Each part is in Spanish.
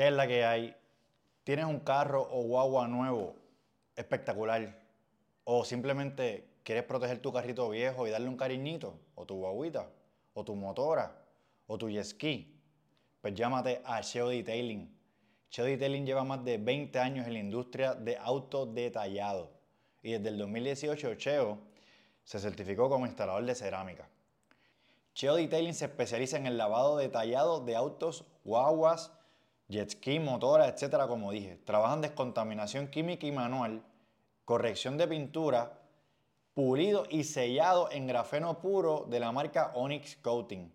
¿Qué es la que hay? ¿Tienes un carro o guagua nuevo espectacular? ¿O simplemente quieres proteger tu carrito viejo y darle un cariñito? ¿O tu guaguita? ¿O tu motora? ¿O tu jet ski? Pues llámate a Cheo Detailing. Cheo Detailing lleva más de 20 años en la industria de auto detallado. Y desde el 2018 Cheo se certificó como instalador de cerámica. Cheo Detailing se especializa en el lavado detallado de autos, guaguas, jet ski, motoras, etcétera, como dije. Trabajan descontaminación química y manual, corrección de pintura, pulido y sellado en grafeno puro de la marca Onyx Coating.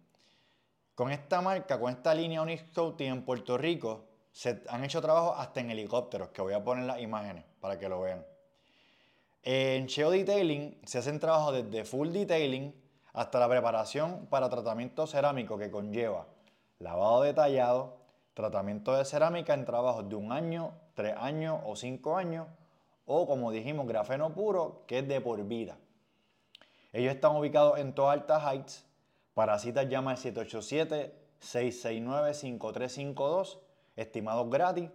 Con esta marca, con esta línea Onyx Coating en Puerto Rico, se han hecho trabajos hasta en helicópteros, que voy a poner las imágenes para que lo vean. En Cheo Detailing se hacen trabajos desde full detailing hasta la preparación para tratamiento cerámico que conlleva lavado detallado, tratamiento de cerámica en trabajos de un año, tres años o cinco años, o como dijimos, grafeno puro, que es de por vida. Ellos están ubicados en Toa Alta Heights. Para citas llama al 787-669-5352, estimados gratis.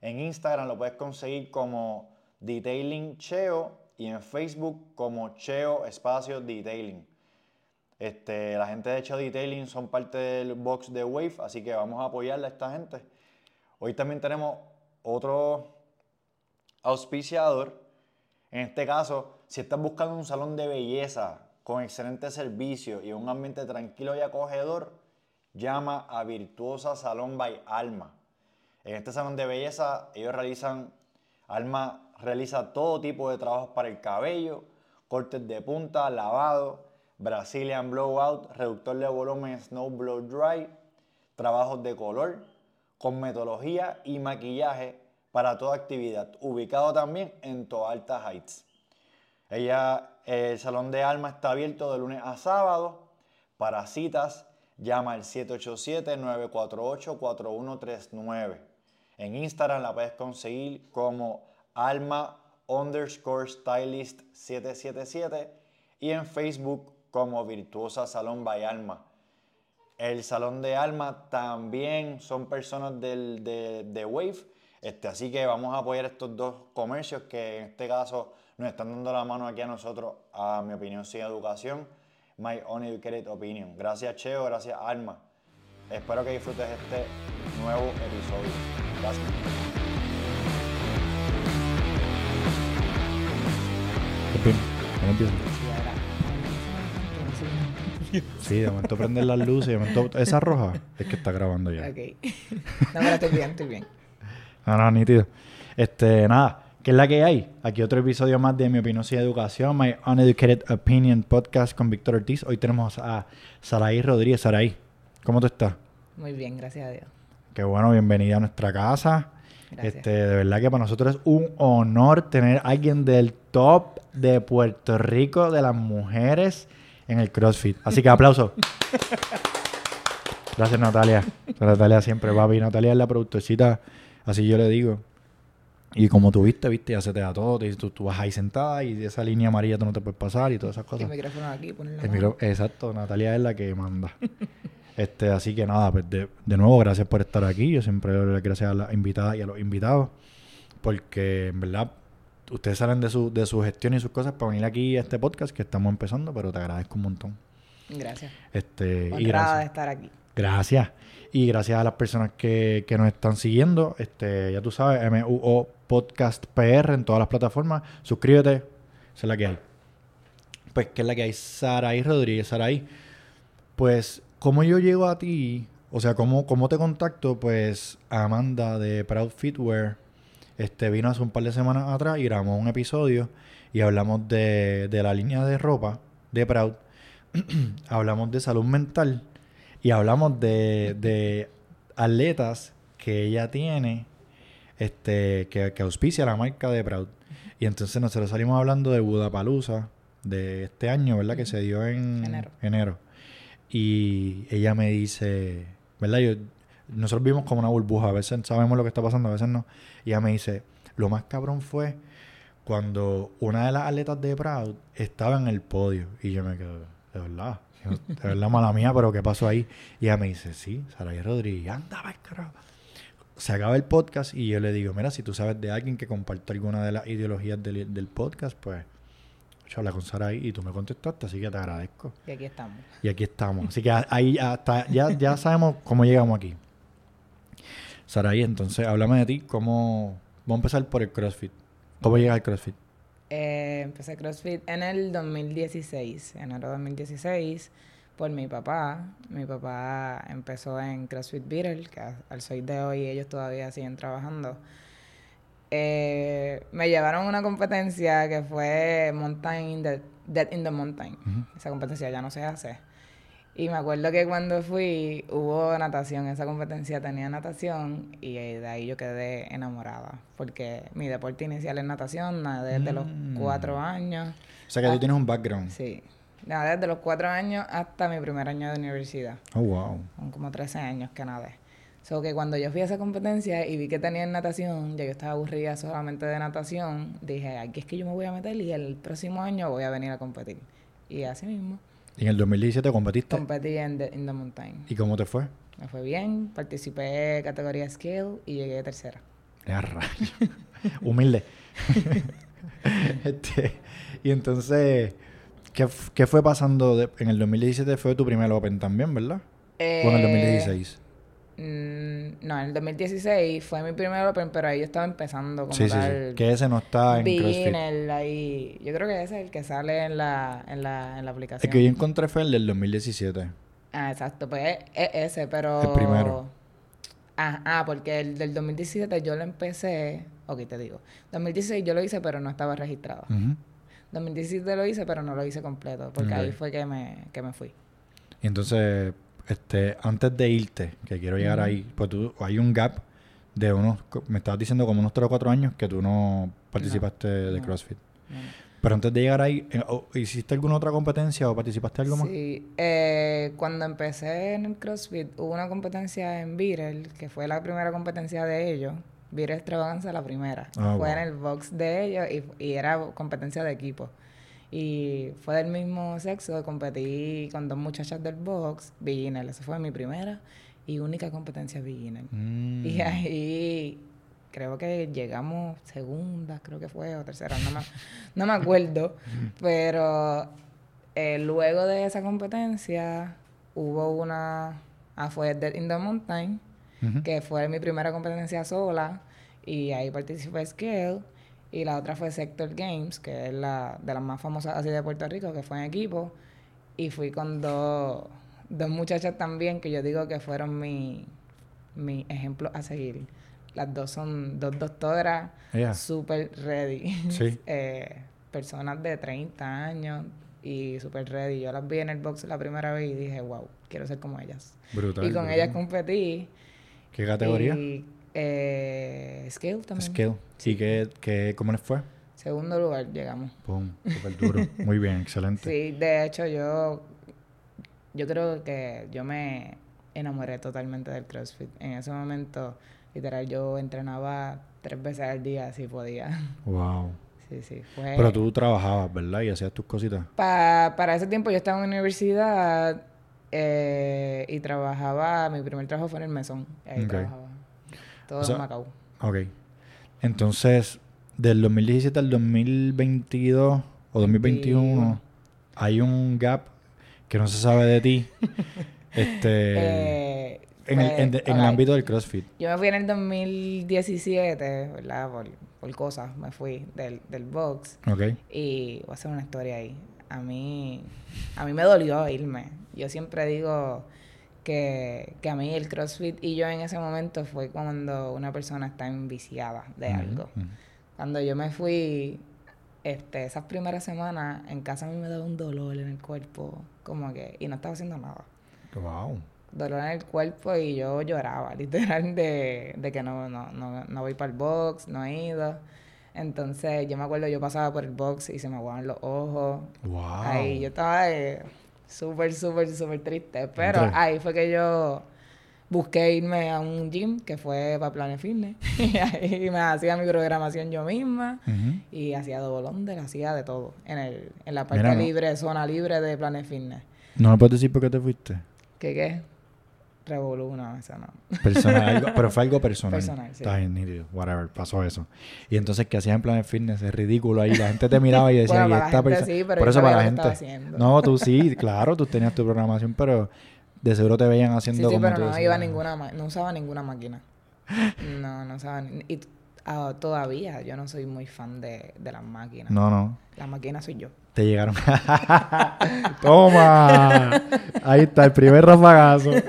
En Instagram lo puedes conseguir como Detailing Cheo y en Facebook como Cheo Espacio Detailing. Este, la gente de Cheo Detailing son parte del box de Wave, así que vamos a apoyarle a esta gente. Hoy también tenemos otro auspiciador. En este caso, si estás buscando un salón de belleza con excelente servicio y un ambiente tranquilo y acogedor, llama a Virtuosa Salón by Alma. En este salón de belleza ellos realizan, Alma realiza todo tipo de trabajos para el cabello, cortes de punta, lavado, Brazilian Blowout, reductor de volumen Snow Blow Dry, trabajos de color, con metodología y maquillaje para toda actividad, ubicado también en Toalta Heights. Ella, el salón de alma está abierto de lunes a sábado. Para citas, llama al 787-948-4139. En Instagram la puedes conseguir como alma underscore stylist 777 y en Facebook como Virtuosa Salón by Alma. El Salón de Alma también son personas del, de, Wave, este, así que vamos a apoyar estos dos comercios que en este caso nos están dando la mano aquí a nosotros, a mi opinión sin educación, My Uneducated Opinion. Gracias Cheo, gracias Alma. Espero que disfrutes este nuevo episodio. Gracias. Sí, de momento prender las luces, de momento esa roja es que está grabando ya. Ok. No, pero estoy bien, estoy bien. No, no, nítido. Este, nada, ¿qué es la que hay? Aquí otro episodio más de Mi Opinión y Educación, My Uneducated Opinion Podcast con Víctor Ortiz. Hoy tenemos a Saraí Rodríguez. Saraí, ¿cómo tú estás? Muy bien, gracias a Dios. Qué bueno, bienvenida a nuestra casa. Gracias. Este, de verdad que para nosotros es un honor tener a alguien del top de Puerto Rico de las mujeres en el CrossFit. Así que aplausos. Gracias, Natalia. Natalia siempre, papi. Natalia es la productorcita, así yo le digo. Y como tú viste, viste, ya se te da todo. te- Tú, tú vas ahí sentada y esa línea amarilla tú no te puedes pasar y todas esas El cosas. micrófono aquí, poner la El micro- exacto, Natalia es la que manda. este, así que nada, pues de, de nuevo, gracias por estar aquí. Yo siempre doy las gracias a las invitadas y a los invitados. Porque en verdad, ustedes salen de su, de su gestión y sus cosas para venir aquí a este podcast que estamos empezando, pero te agradezco un montón. Gracias. Este, y Honrada de gracias. estar aquí. Gracias. Y gracias a las personas que, que nos están siguiendo. Este, ya tú sabes, MUO Podcast PR en todas las plataformas. Suscríbete. Esa es la que hay. Pues, ¿qué es la que hay? Saraí Rodríguez. Saraí, pues, ¿cómo yo llego a ti? O sea, ¿cómo, cómo te contacto? Pues, Amanda de Proud Fitwear este, vino hace un par de semanas atrás y grabamos un episodio y hablamos de, de la línea de ropa de Proud. hablamos de salud mental y hablamos de, de atletas que ella tiene, este, que, que auspicia la marca de Proud. Y entonces nosotros salimos hablando de Budapalooza de este año, ¿verdad? Que se dio en Enero. enero. Y ella me dice, ¿verdad? Yo, nosotros vimos como una burbuja, a veces sabemos lo que está pasando, a veces no. Y ella me dice, lo más cabrón fue cuando una de las atletas de Proud estaba en el podio. Y yo me quedo, de verdad, de verdad mala mía, pero ¿qué pasó ahí? Y ella me dice, sí, Saraí Rodríguez, anda, va, carajo. se acaba el podcast y yo le digo, mira, si tú sabes de alguien que comparte alguna de las ideologías del, del podcast, pues habla con Saraí y tú me contestaste, así que te agradezco. Y aquí estamos. Y aquí estamos. Así que ahí hasta ya, ya sabemos cómo llegamos aquí. Saraí, entonces háblame de ti, cómo... Vamos a empezar por el CrossFit. ¿Cómo llegas al CrossFit? Eh, empecé CrossFit en el 2016, enero de 2016, por mi papá. Mi papá empezó en CrossFit Beetle, que al soy de hoy ellos todavía siguen trabajando. Eh, me llevaron a una competencia que fue Mountain in the, Dead in the Mountain. Esa competencia ya no se hace. Y me acuerdo que cuando fui hubo natación, esa competencia tenía natación y eh, de ahí yo quedé enamorada, porque mi deporte inicial es natación, nadé desde los Mm. cuatro años, O sea que tú Ah. tienes un background. sí, nadé desde los cuatro años hasta mi primer año de universidad, Oh, wow. son como 13 años que nadé. So que cuando yo fui a esa competencia y vi que tenían natación, ya yo estaba aburrida solamente de natación, dije, aquí es que yo me voy a meter y el próximo año voy a venir a competir. Y así mismo, ¿Y en el 2017 competiste? competí en The, in the Mountain. ¿Y cómo te fue? Me fue bien, participé en categoría Scale y llegué tercera. Ya, rayo. Humilde. Este, y entonces, ¿qué, qué fue pasando? de- en el 2017 fue tu primer Open también, ¿verdad? ¿O en el 2016? Mm, no, en el 2016 fue mi primer Open, pero ahí yo estaba empezando como Sí, sí, sí. tal. Que ese no está en beginner ahí. Yo creo que ese es el que sale en la, en la, en la El aplicación. que yo encontré fue el del 2017. Ah, exacto, pues es, es ese, pero... El primero. Ah, ah, porque el del 2017 yo lo empecé... Ok, te digo. 2016 yo lo hice, pero no estaba registrado. Ujú. 2017 lo hice, pero no lo hice completo, porque ahí fue que me, que me fui. Y entonces, este, antes de irte, que quiero llegar ahí, pues tú, hay un gap de unos, me estabas diciendo como unos 3 o 4 años que tú no participaste de no. CrossFit. No. Pero antes de llegar ahí, eh, ¿hiciste alguna otra competencia o participaste algo más? Sí, eh, cuando empecé en el CrossFit hubo una competencia en Beetle, que fue la primera competencia de ellos. Beetle Extravaganza, la primera. Ah, fue wow. en el box de ellos y, y era competencia de equipo. Y fue del mismo sexo, competí con dos muchachas del box, beginner. Esa fue mi primera y única competencia beginner. Mm. Y ahí creo que llegamos segunda, creo que fue, o tercera, no me, no me acuerdo. pero eh, luego de esa competencia hubo una, ah, fue Dead in the Mountain, que fue mi primera competencia sola, y ahí participé Scale. Y la otra fue Sector Games, que es la de las más famosas así de Puerto Rico, que fue en equipo. Y fui con dos, dos muchachas también, que yo digo que fueron mi, mi ejemplo a seguir. Las dos son dos doctoras, Ella. súper ready. Sí. Eh, personas de 30 años y súper ready. Yo las vi en el box la primera vez y dije, wow, quiero ser como ellas. Brutal. y con brutal. ellas competí. ¿Qué categoría? Y, eh, Scale también. Scale. ¿Y qué, qué, cómo les fue? Segundo lugar llegamos. Pum, súper duro. Muy bien, excelente. Sí, de hecho yo, yo creo que yo me enamoré totalmente del CrossFit. En ese momento, literal, yo entrenaba tres veces al día si podía. Wow. Sí, sí. Fue... Pero tú trabajabas, ¿verdad? Y hacías tus cositas. Pa- para ese tiempo yo estaba en la universidad eh, y trabajaba, mi primer trabajo fue en el mesón. Ahí trabajaba. Todo O sea, en Macao. Ok. Entonces, del 2017 al 2022 o 2021, 21. hay un gap que no se sabe de ti. este. Eh, en el, pues, en, de- en el ok. ámbito del CrossFit. Yo me fui en el 2017, ¿verdad? Por, por cosas, me fui del, del box. Ok. Y voy a hacer una historia ahí. A mí, a mí me dolió irme. Yo siempre digo que, que a mí el CrossFit y yo en ese momento fue cuando una persona está enviciada de algo. Cuando yo me fui, este, esas primeras semanas, en casa a mí me daba un dolor en el cuerpo, como que, y no estaba haciendo nada. Wow. Dolor en el cuerpo y yo lloraba, literal, de, de que no, no, no, no voy para el box, no he ido. Entonces, yo me acuerdo, yo pasaba por el box y se me aguaban los ojos. Wow. Ahí yo estaba eh, súper, súper, súper triste. Pero ahí fue que yo busqué irme a un gym que fue para Planet Fitness. y ahí me hacía mi programación yo misma. Y hacía doble hacía de todo. En, el, en la parte Mira, no. libre, zona libre de Planet Fitness. ¿No me puedes decir por qué te fuiste? ¿Qué qué? Revolú, no, eso no. Personal, algo- pero fue algo personal. Personal, sí. Está bien, nítido. Whatever, pasó eso. Y entonces, ¿qué hacías en Planet Fitness? Es ridículo ahí. La gente te miraba y decía, Bueno, ¿y esta persona? sí, pero Por eso para la gente. No, tú sí, claro, tú tenías tu programación, pero de seguro te veían Sí, haciendo sí, como pero no decías. iba a ninguna no usaba ninguna máquina. No, no usaba y ah, todavía yo no soy muy fan de, de las máquinas. No, no. La máquina soy yo. Te llegaron. ¡Toma! Ahí está, el primer rafagazo.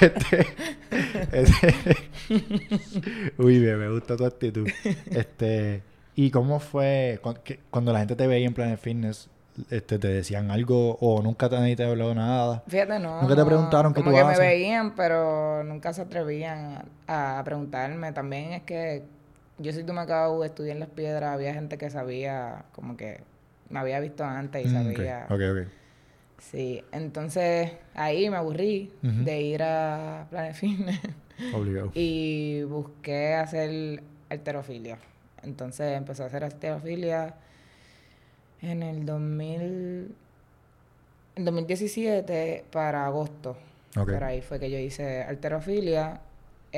Este, este- Uy, bien, me gusta tu actitud. Este, ¿y cómo fue cu- que- cuando la gente te veía en Planet Fitness? Este, ¿Te decían algo o nunca te, nadie te habló nada? Fíjate, no. ¿Nunca te preguntaron qué tú que haces? me veían, pero nunca se atrevían a, a preguntarme. También es que yo soy de Macao, estudié en Las Piedras, había gente que sabía, como que me había visto antes y Mm, sabía. Ok, ok. Sí, entonces ahí me aburrí de ir a Planet Fitness Obligado. y busqué hacer alterofilia. Entonces empecé a hacer alterofilia en el 2000, en 2017 para agosto. Ok. Por ahí fue que yo hice alterofilia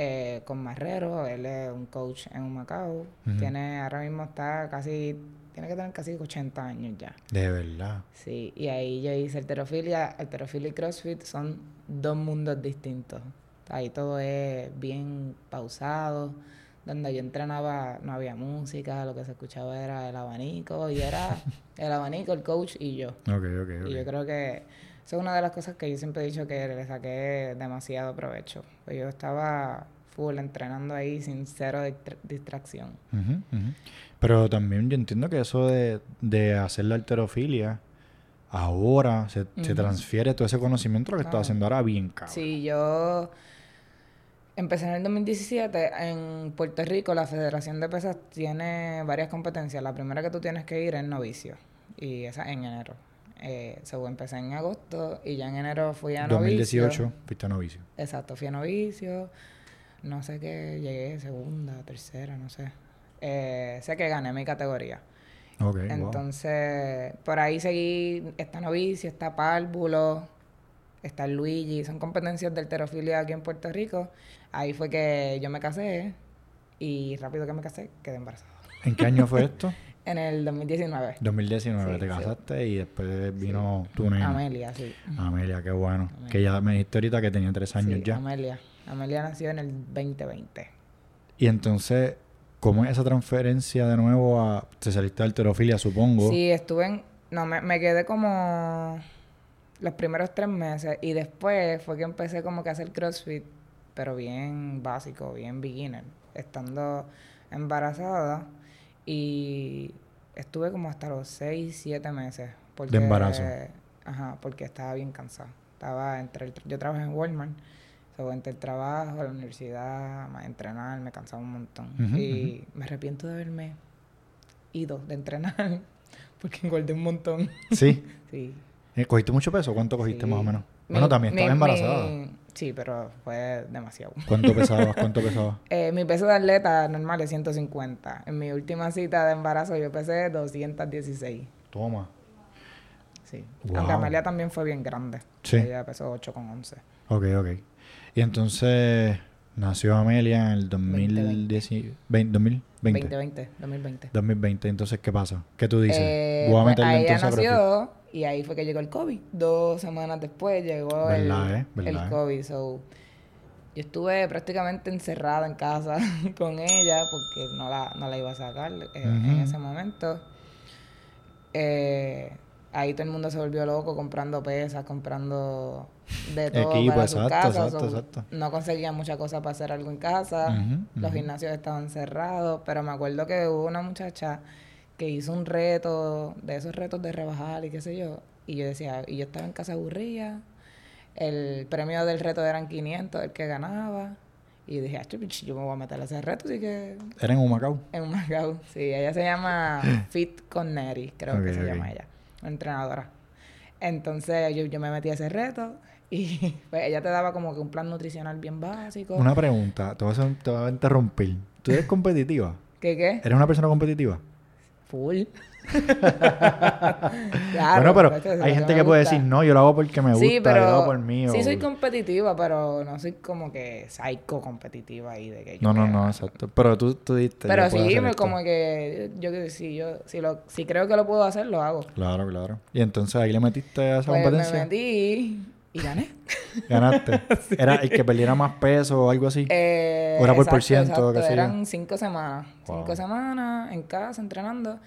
eh, con Marrero. Él es un coach en Humacao. Ujú. Tiene, ahora mismo está casi, tiene que tener casi 80 años ya. De verdad. Sí, y ahí yo hice alterofilia. Alterofilia y CrossFit son dos mundos distintos. Ahí todo es bien pausado. Donde yo entrenaba no había música, lo que se escuchaba era el abanico y era el abanico, el coach y yo. Ok, ok, ok. Y yo creo que eso es una de las cosas que yo siempre he dicho que le saqué demasiado provecho. Pues yo estaba full entrenando ahí sin cero distra- distracción. Pero también yo entiendo que eso de, de hacer la alterofilia, ahora se, se transfiere todo ese conocimiento lo que estás haciendo ahora bien cabrón. Sí, yo empecé en el 2017 en Puerto Rico. La Federación de Pesas tiene varias competencias. La primera que tú tienes que ir es novicio y esa en enero. Eh, so, empecé en agosto y ya en enero fui a novicio. 2018 fuiste a novicio. Exacto, fui a novicio. No sé qué, llegué segunda, tercera, no sé. Eh, sé que gané mi categoría. Ok, wow. Entonces, por ahí seguí, está novicio, está párvulo, está Luigi, son competencias de alterofilia aquí en Puerto Rico. Ahí fue que yo me casé y rápido que me casé, quedé embarazada. ¿En qué año fue esto? En el 2019. 2019 Sí, te sí. casaste y después vino tu nena. Amelia, sí. Amelia, qué bueno. Que ya me dijiste ahorita que tenía tres años Sí, ya. Amelia. Amelia nació en el 2020. Y entonces, ¿cómo es esa transferencia de nuevo a... Te saliste de alterofilia, supongo. Sí, estuve en... No, me, me quedé como los primeros tres meses y después fue que empecé como que a hacer CrossFit, pero bien básico, bien beginner, estando embarazada y estuve como hasta los seis, siete meses. Porque, embarazo. Ajá, porque estaba bien cansada. Estaba entre el, yo trabajé en Walmart, so, entre el trabajo, la universidad, más entrenar, me cansaba un montón. Y me arrepiento de haberme ido de entrenar porque engordé un montón. Sí. sí. Eh, ¿Cogiste mucho peso? ¿Cuánto cogiste sí. más o menos? Mi- bueno, también mi- estabas embarazada. mi- sí, pero fue demasiado. ¿Cuánto pesabas? ¿Cuánto pesabas? Eh, mi peso de atleta normal es 150. En mi última cita de embarazo yo pesé 216. Toma. Sí. Wow. Aunque Amelia también fue bien grande. Sí. Ella pesó 8 con 11. Ok, ok. Y entonces nació Amelia en el 2010, 20, 2020. 2020, 2020. 2020. Entonces, ¿qué pasa? ¿Qué tú dices? Eh, Voy a pues, meterle ella entonces a CrossFit. nació y ahí fue que llegó el COVID. Dos semanas después llegó el, eh, verdad, el eh. COVID. So, yo estuve prácticamente encerrada en casa con ella porque no la, no la iba a sacar eh, en ese momento. Eh, ahí todo el mundo se volvió loco comprando pesas, comprando de todo Equipo, para sus exacto, casas. exacto. No conseguían muchas cosas para hacer algo en casa. Los gimnasios estaban cerrados, pero me acuerdo que hubo una muchacha que hizo un reto, de esos retos de rebajar y qué sé yo, y yo decía, y yo estaba en casa aburrida, el premio del reto eran 500, el que ganaba, y dije, "Ah, yo me voy a meter a ese reto, así que ¿Era en Humacao? en Macao, sí, ella se llama Fit con Neri, creo que se llama ella, entrenadora. Entonces yo, yo me metí a ese reto y pues, ella te daba como que un plan nutricional bien básico. Una pregunta. Te voy, a hacer- te voy a interrumpir. ¿Tú eres competitiva? ¿Qué qué? ¿Eres una persona competitiva? Full. bueno, pero hay gente me que puede decir, no, yo lo hago porque me gusta, Sí, yo pero lo hago por mí. sí o- soy competitiva, pero no soy como que psycho competitiva ahí de que yo No, no, me- no, exacto. Pero tú, tú diste. Pero sí, me- como que yo que si yo si lo si creo que lo puedo hacer, lo hago. Claro, claro. Y entonces ahí le metiste a esa Pues me competencia. metí y gané. Ganaste. Era el que perdiera más peso o algo así. Eh, ¿O era por exacto, por ciento, exacto? Eran cinco semanas. Wow. Cinco semanas en casa entrenando.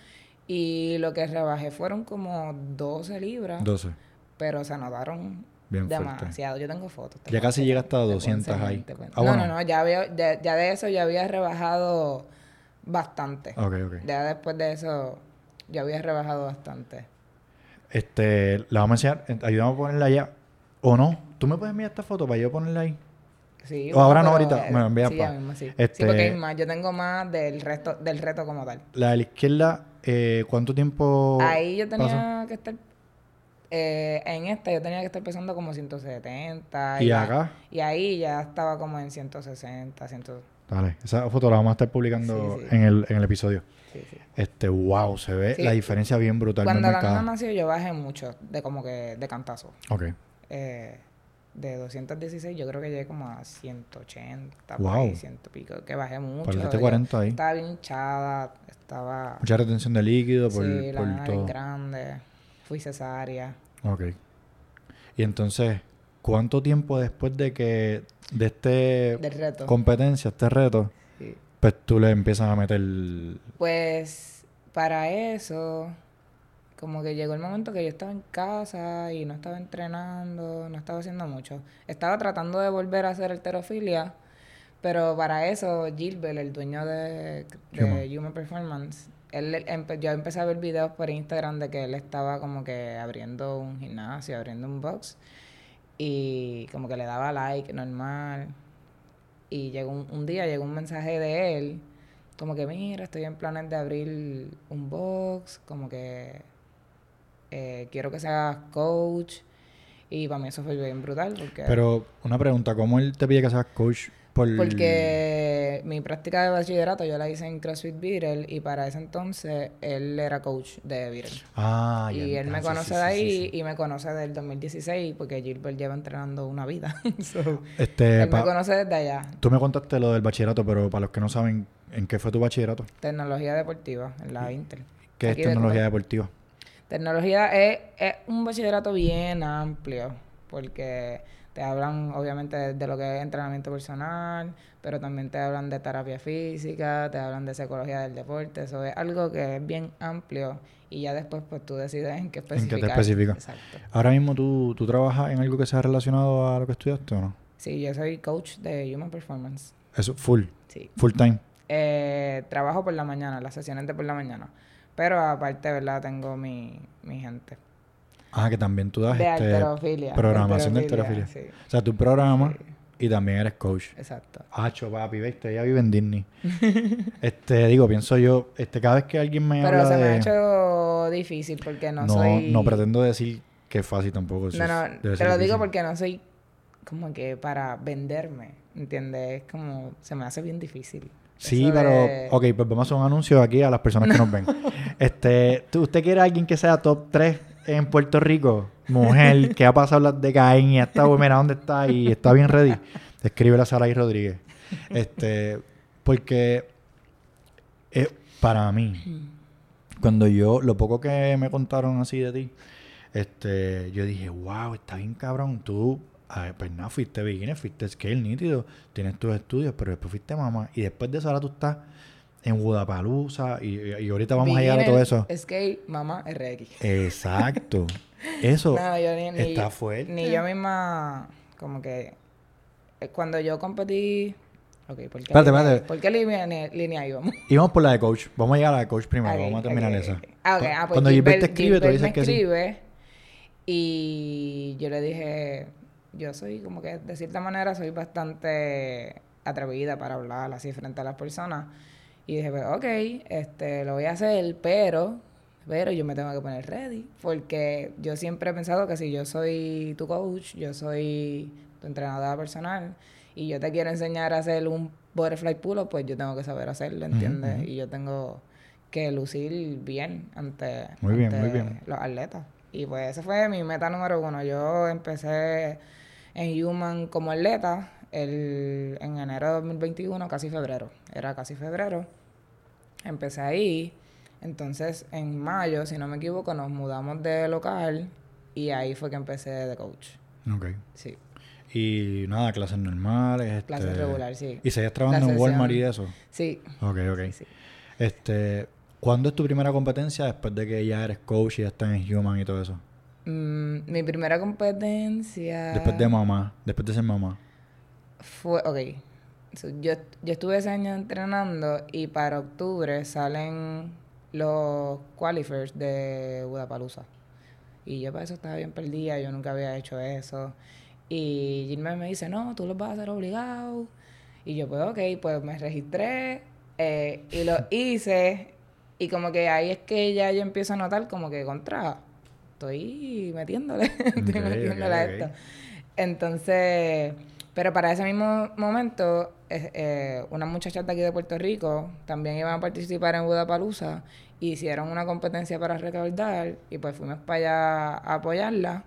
Y lo que rebajé fueron como 12 libras. 12. Pero se notaron Bien fuerte. demasiado. Yo tengo fotos. te Ya casi enseñar, llegaste a te puedo 200 enseñar, ahí. puedo- Ah, no, bueno. no, no. Ya, había, ya, ya de eso ya había rebajado bastante. Ok, ok. Ya después de eso ya había rebajado bastante. Este, la vamos a enseñar. Ayúdame a ponerla allá. ¿O no? ¿Tú me puedes enviar esta foto para yo ponerla ahí? Sí, O ahora no, ahorita, me lo envías Sí, pa- ya mismo, sí. Este- Sí, porque hay más. Yo tengo más del resto, del reto como tal. La de la izquierda, eh, ¿cuánto tiempo Ahí yo tenía pasó? que estar. eh, en esta yo tenía que estar pesando como 170. ¿Y la- acá? Y ahí ya estaba como en 160, 100. Dale, esa foto la vamos a estar publicando Sí, sí. En, el, en el episodio. Sí, sí. Este, wow, se ve la diferencia bien brutal. Cuando la nena nació yo bajé mucho, de como que de cantazo. Ok. Eh, de 216 yo creo que llegué como a 180, por Wow. ahí, ciento y pico, que bajé mucho. Pareciste Yo 40 ahí. Estaba bien hinchada, estaba... Mucha retención de líquido por, sí, la por nena todo. grande, fui cesárea. Ok. Y entonces, ¿cuánto tiempo después de que de este Del reto. competencia, este reto, Sí. pues tú le empiezas a meter Pues para eso, como que llegó el momento que yo estaba en casa y no estaba entrenando, no estaba haciendo mucho. Estaba tratando de volver a hacer alterofilia, pero para eso Gilbert, el dueño de, de Human. Human Performance, él empe- yo empecé a ver videos por Instagram de que él estaba como que abriendo un gimnasio, abriendo un box y como que le daba like normal. Y llegó un, un día llegó un mensaje de él, como que mira, estoy en planes de abrir un box, como que eh, quiero que seas coach. Y para mí eso fue bien brutal porque, Pero una pregunta, ¿cómo él te pide que seas coach por porque mi práctica de bachillerato yo la hice en CrossFit Beatle y para ese entonces él era coach de Beatle. Ah, ya. y él me conoce sí, de ahí sí, sí. y me conoce del 2016 porque Gilbert lleva entrenando una vida. So, Este, él pa- me conoce desde allá. tú me contaste lo del bachillerato, pero para los que no saben, ¿en qué fue tu bachillerato? Tecnología deportiva en la Intel. ¿Qué es Aquí tecnología deportiva? Tecnología es, es un bachillerato bien amplio, porque te hablan obviamente de, de lo que es entrenamiento personal, pero también te hablan de terapia física, te hablan de psicología del deporte, eso es algo que es bien amplio y ya después pues tú decides en qué ¿En qué especificar. te especifica? Exacto. Ahora mismo tú, tú trabajas en algo que sea relacionado a lo que estudiaste o no? Sí, yo soy coach de Human Performance. Eso, full, Sí. full time. Eh, trabajo por la mañana, las sesiones de por la mañana. Pero aparte, ¿verdad? Tengo mi, mi gente. Ah, que también tú das De este, programación de alterofilia. Sí, O sea, tú programas Sí. y también eres coach. exacto. Hacho, papi, viste, ella vive en Disney. este, digo, pienso yo, este, cada vez que alguien me Pero habla se me de... ha hecho difícil porque no, no, soy... no pretendo decir que es fácil tampoco. eso No, no, te lo digo difícil. porque no soy como que para venderme, ¿entiendes? Es como... Se me hace bien difícil. Sí, Eso pero... de- Ok, pues vamos a hacer un anuncio aquí a las personas que nos ven. Este, ¿tú- ¿usted quiere a alguien que sea top 3 en Puerto Rico? Mujer, que ha pasado las de Caín y estado, mira dónde está y está bien ready. Escríbele a Saray Rodríguez. Este, porque eh, para mí, cuando yo, lo poco que me contaron así de ti, este, yo dije, wow, está bien cabrón, tú, pues nada, fuiste beginner, fuiste scale nítido, tienes tus estudios, pero después fuiste mamá, y después de eso ahora tú estás en Budapalooza, y, y ahorita vamos a llegar a todo eso. Skate, mamá, RX. Exacto. Eso No, yo ni, ni está fuerte. Ni yo misma, como que... eh, Cuando yo competí... Ok, ¿por qué, Espérate, línea, espérate. ¿por qué línea, línea íbamos? Y vamos por la de coach. Vamos a llegar a la de coach primero. Vamos a terminar esa. Ah, ok. Cu- Ah, pues Cuando Gilbert te escribe, tú Gilbert dices me que sí. escribe y yo le dije, yo soy como que de cierta manera soy bastante atrevida para hablar así frente a las personas. Y dije, pues, ok, este, lo voy a hacer, pero, pero yo me tengo que poner ready. Porque yo siempre he pensado que si yo soy tu coach, yo soy tu entrenadora personal, y yo te quiero enseñar a hacer un butterfly pull pues yo tengo que saber hacerlo, ¿entiendes? Y yo tengo que lucir bien ante, Muy bien, ante muy bien. los atletas. Y pues esa fue mi meta número uno. Yo empecé en Human como atleta el, en enero de 2021, casi febrero. Era casi febrero. Empecé ahí. Entonces, en mayo, si no me equivoco, nos mudamos de local y ahí fue que empecé de coach. Ok. Sí, Y nada, clases normales. clases este, regular, sí. ¿Y seguías trabajando en Walmart y eso? Sí, Ok, ok. sí. Este, ¿Cuándo es tu primera competencia después de que ya eres coach y ya estás en Human y todo eso? Mm, mi primera competencia... Después de mamá, después de ser mamá. Fue, ok. So, yo, yo estuve ese año entrenando y para octubre salen los qualifiers de Budapalooza. Y yo para eso estaba bien perdida, yo nunca había hecho eso. Y Gilmer me dice, no, tú los vas a hacer obligado. Y yo, pues, ok, pues me registré eh, y lo hice. Y como que ahí es que ya yo empiezo a notar como que contra, estoy metiéndole, estoy metiéndole a esto. Entonces, pero para ese mismo momento, eh, eh, unas muchachas de aquí de Puerto Rico también iban a participar en Budapalooza. Hicieron una competencia para recaudar y pues fuimos para allá a apoyarla.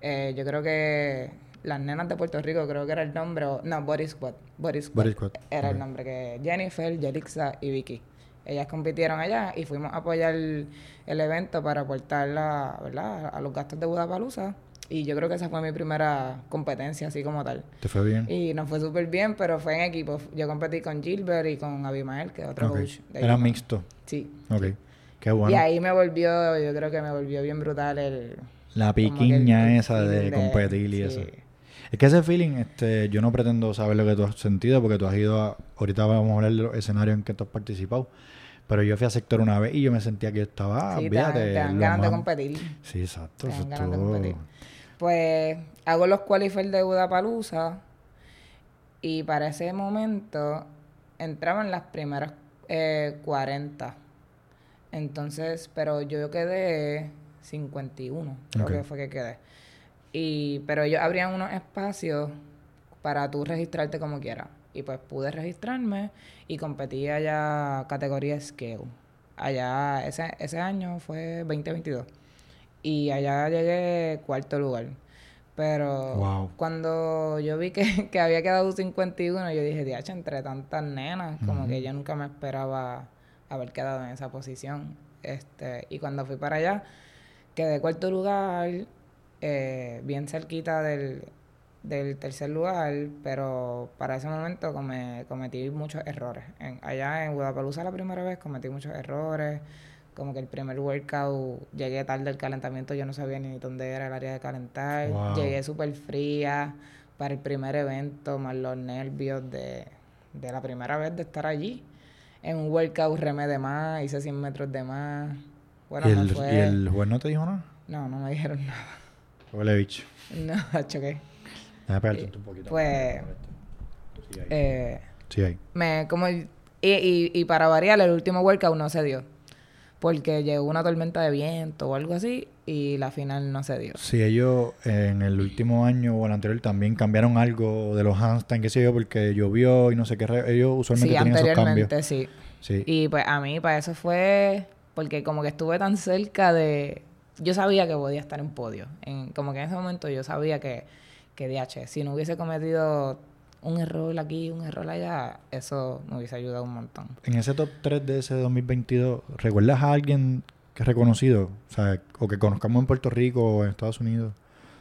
Eh, yo creo que las nenas de Puerto Rico, creo que era el nombre, o, no, Body Squad. Body Squad, era el nombre que Jennifer, Yelixa y Vicky. Ellas compitieron allá y fuimos a apoyar el, el evento para aportar la, ¿verdad? a los gastos de Budapalooza. Y yo creo que esa fue mi primera competencia, así como tal. ¿Te fue bien? Y nos fue súper bien, pero fue en equipo. Yo competí con Gilbert y con Abimael, que es otro coach. de Era mixto. Sí. Ok. Qué bueno. Y ahí me volvió, yo creo que me volvió bien brutal el... La piquiña el esa de competir y sí. eso. Es que ese feeling, este, yo no pretendo saber lo que tú has sentido porque tú has ido a... Ahorita vamos a hablar de los escenarios en que tú has participado. Pero yo fui a sector una vez y yo me sentía que yo estaba... Sí, te dan, olvídate, te dan ganas de competir. Sí, exacto. Te dan ganas de competir. Pues hago los qualifiers de Budapalooza y para ese momento entraban las primeras eh, 40. Entonces, pero yo quedé 51, creo Ok. que fue que quedé. Y, pero ellos abrían unos espacios para tú registrarte como quieras. Y pues pude registrarme y competí allá categoría scale. Allá, ese, ese año fue 2022. Y allá llegué cuarto lugar. Pero Wow. cuando yo vi que, que había quedado 51, yo dije, diacho, entre tantas nenas, como que yo nunca me esperaba haber quedado en esa posición. Este, y cuando fui para allá, quedé cuarto lugar, eh, bien cerquita del, del tercer lugar, pero para ese momento come- cometí muchos errores. En, allá en Budapalooza la primera vez cometí muchos errores, como que el primer workout llegué tarde al calentamiento, yo no sabía ni dónde era el área de calentar, Wow. llegué súper fría para el primer evento, más los nervios de, de la primera vez de estar allí. En un workout remé de más, hice 100 metros de más. Bueno, ¿Y, me el, fue... ¿Y el juez no te dijo nada? No, no me dijeron nada. Huele bicho. No, choqué. Déjame pegarte un poquito. Pues, Sí, ahí. eh, Sí, ahí. me, como, y, y, y para variar, el último workout no se dio. Porque llegó una tormenta de viento o algo así y la final no se dio. Sí, ellos en el último año o el anterior también cambiaron algo de los handstands, qué sé yo, porque llovió y no sé qué. Ellos usualmente Sí, tenían esos cambios. anteriormente sí. Sí. Y pues a mí para eso fue porque como que estuve tan cerca de... Yo sabía que podía estar en podio. En, como que en ese momento yo sabía que, que DH, si no hubiese cometido un error aquí, un error allá, eso me hubiese ayudado un montón. En ese top 3 de ese 2022, ¿recuerdas a alguien que es reconocido? O sea, o que conozcamos en Puerto Rico o en Estados Unidos.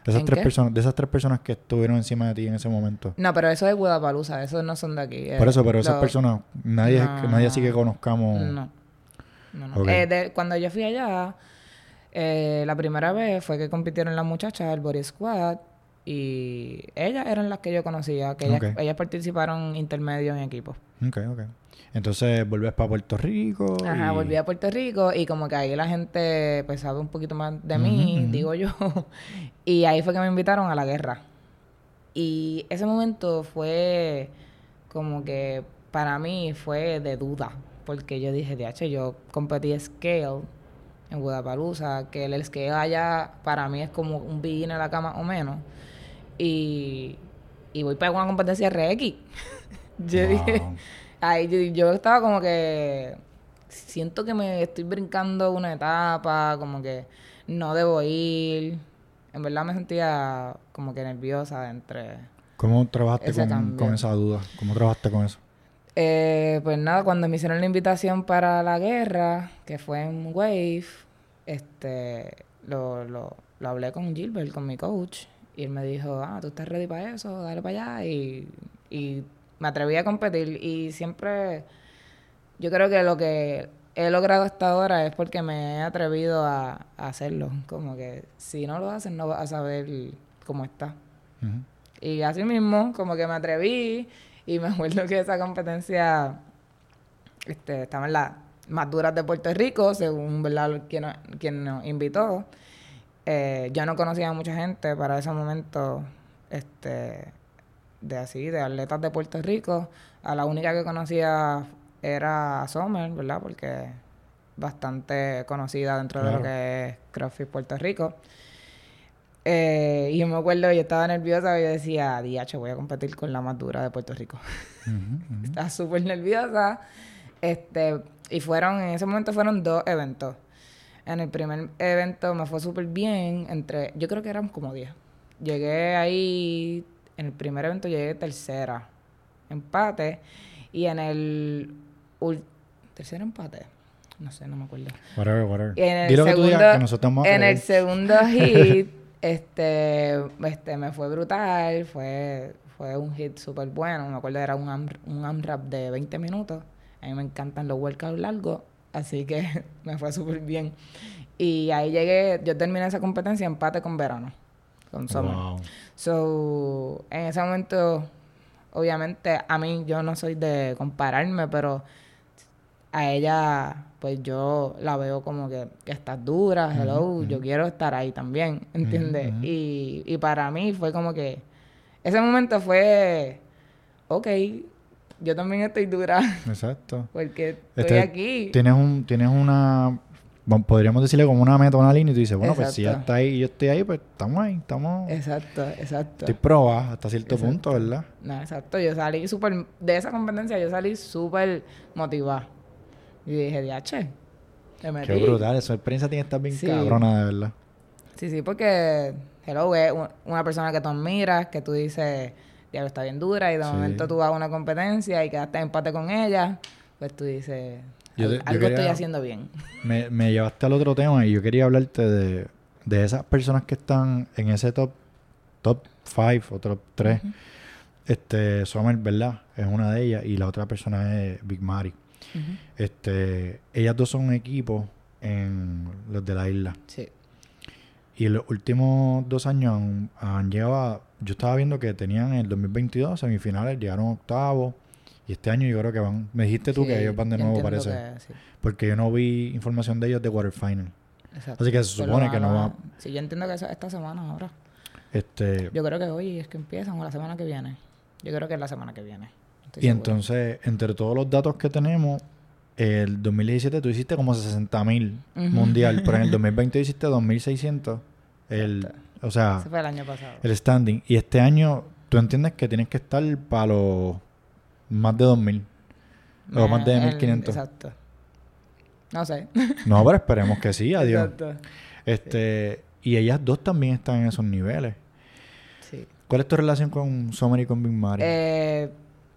De esas ¿En tres qué? personas, de esas tres personas que estuvieron encima de ti en ese momento. No, pero eso es Guadalajara, esos no son de aquí. Por eh, eso, pero esas personas, nadie, No. nadie así que conozcamos. No. No, no. Eh, de- cuando yo fui allá, eh, la primera vez fue que compitieron las muchachas del Body Squad y ellas eran las que yo conocía, que ellas, ellas participaron intermedio en equipo. Ok, ok. Entonces volvés para Puerto Rico. Ajá, y- volví a Puerto Rico y como que ahí la gente pues sabe un poquito más de mí, digo yo. y ahí fue que me invitaron a la guerra. Y ese momento fue como que para mí fue de duda, porque yo dije, DH, yo competí scale en Budapalooza, que el scale allá para mí es como un beginner a la cama o menos. Y, y voy para una competencia RX. yo Wow. dije, Ahí yo, yo estaba como que siento que me estoy brincando una etapa, como que no debo ir. En verdad me sentía como que nerviosa entre... ¿Cómo trabajaste con, con esa duda? ¿Cómo trabajaste con eso? Eh, pues nada, cuando me hicieron la invitación para la guerra, que fue en Wave, este, lo, lo, lo hablé con Gilbert, con mi coach, y él me dijo, ah, tú estás ready para eso, dale para allá, y, y me atreví a competir, y siempre, yo creo que lo que he logrado hasta ahora es porque me he atrevido a, a hacerlo, como que si no lo haces no vas a saber cómo está. Y así mismo, como que me atreví y me acuerdo que esa competencia este, estaba en las más duras de Puerto Rico, según ¿verdad? Quien, quien nos invitó. Eh, yo no conocía a mucha gente para ese momento este, de así, de atletas de Puerto Rico. A la única que conocía era Sommer, ¿verdad? Porque bastante conocida dentro de lo Claro. que es CrossFit Puerto Rico. Eh, y yo me acuerdo, yo estaba nerviosa y yo decía, diacho, voy a competir con la más dura de Puerto Rico. Ujú, ujú. Estaba súper nerviosa. Este, y fueron, en ese momento fueron dos eventos. En el primer evento me fue súper bien, entre, yo creo que eran como 10. Llegué ahí, en el primer evento llegué tercera, empate, y en el tercer empate, no sé, no me acuerdo. Whatever, whatever. Y en el Dilo que tú digas que segundo- nosotros En el segundo hit, este, este, me fue brutal, fue, fue un hit súper bueno. Me acuerdo era un, am- un AMRAP de 20 minutos. A mí me encantan los workouts largos, así que me fue súper bien. Y ahí llegué, yo terminé esa competencia empate con verano, con Summer. Wow. So, en ese momento, obviamente, a mí yo no soy de compararme, pero a ella, pues yo la veo como que, que estás dura, hello, yo quiero estar ahí también, ¿entiendes? y, y para mí fue como que, ese momento fue, ok, yo también estoy dura, Exacto. porque estoy Este, aquí. Tienes un, tienes una, podríamos decirle como una meta, una línea, y tú dices, bueno, pues si Exacto. está ahí y yo estoy ahí, pues estamos ahí, estamos, Exacto, exacto. estoy probada hasta cierto Exacto. punto, ¿verdad? No, exacto. Yo salí súper... De esa competencia yo salí súper motivada. Y dije, diache, metí. Qué brutal, esa experiencia tiene que estar bien Sí. cabrona, de verdad. Sí, sí, porque... Hello, es un- una persona que tú admiras, que tú dices, diablo, está bien dura, y de Sí. momento tú vas a una competencia y quedaste en empate con ella, pues tú dices, Yo "Al- te- yo algo estoy haciendo bien. Me, me llevaste al otro tema y yo quería hablarte de, de esas personas que están en ese top top 5 o top 3. Este, Sommer, ¿verdad? Es una de ellas y la otra persona es Big Mari. Este, ellas dos son un equipo en los de la isla. Sí. Y en los últimos dos años han, han llegado a- Yo estaba viendo que tenían en el 2022 semifinales, llegaron octavos. Y este año yo creo que van... Me dijiste tú Sí, que ellos van de nuevo, parece. que sí, Porque yo no vi información de ellos de quarterfinal. exacto. Así que se Pero supone que no va... Sí, yo entiendo que eso esta semana ahora. Este, Yo creo que hoy es que empiezan o la semana que viene. Yo creo que es la semana que viene. Estoy y entonces, entre todos los datos que tenemos, el 2017 tú hiciste como 60 mil mundial, pero en el 2020 hiciste 2600. El, o sea, Ese fue el año pasado. el standing. Y este año, tú entiendes que tienes que estar para los más de 2000. O más de Eh, el- 1500. Exacto. No sé. No, pero esperemos que sí, adiós. Exacto. Este, y ellas dos también están en esos niveles. Sí. ¿Cuál es tu relación con Summer y con Big Mari? Eh,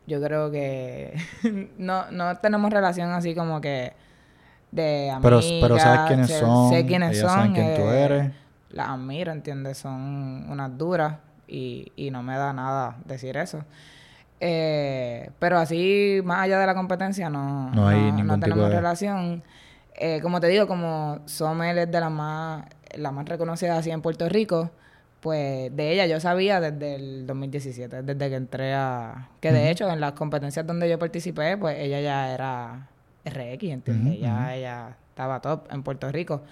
yo creo que no, no tenemos relación así como que de pero, amigas. pero sabes quiénes sé, son, Sé quiénes ellas son. saben quién tú eh, eres. Las admiro, ¿entiendes? Son unas duras y, y no me da nada decir eso. Eh, pero así, más allá de la competencia, no, No hay no tenemos de- relación. Eh, como te digo, como Somel es de las más, la más reconocida así en Puerto Rico, pues de ella yo sabía desde el 2017, desde que entré a... Que de hecho en las competencias donde yo participé, pues ella ya era RX, ¿entiendes? Ya ujú. ella estaba top en Puerto Rico.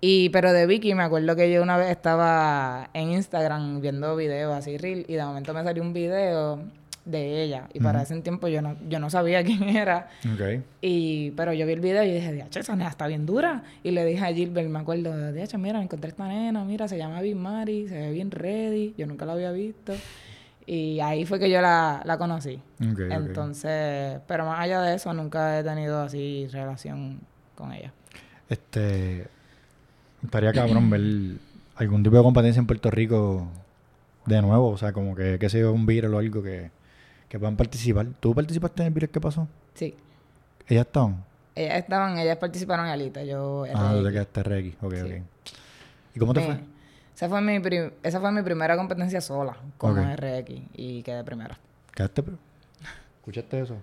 Y, pero de Vicky, me acuerdo que yo una vez estaba en Instagram viendo videos así, reel, y de momento me salió un video de ella. Y para Ujú. ese tiempo yo no, yo no sabía quién era. Ok. Y, pero yo vi el video y dije, diache, esa nena está bien dura. Y le dije a Gilbert, me acuerdo, diache, mira, encontré esta nena, mira, se llama Big Mari, se ve bien ready. Yo nunca la había visto. Y ahí fue que yo la, la conocí. Ok, ok. Entonces, pero más allá de eso, nunca he tenido así relación con ella. Este. Estaría cabrón ver algún tipo de competencia en Puerto Rico de nuevo. O sea, como que, que sea un viral o algo que, que puedan participar. ¿Tú participaste en el viral que pasó? Sí. ¿Ellas estaban? Ellas estaban, ellas participaron en Alita, yo... Ah, tú te quedaste RX. Ok, Sí. ok. ¿Y cómo te Eh, fue? Esa fue, mi esa fue mi primera competencia sola como Ok. RX y quedé primera. ¿Quedaste? pre- ¿Escuchaste eso?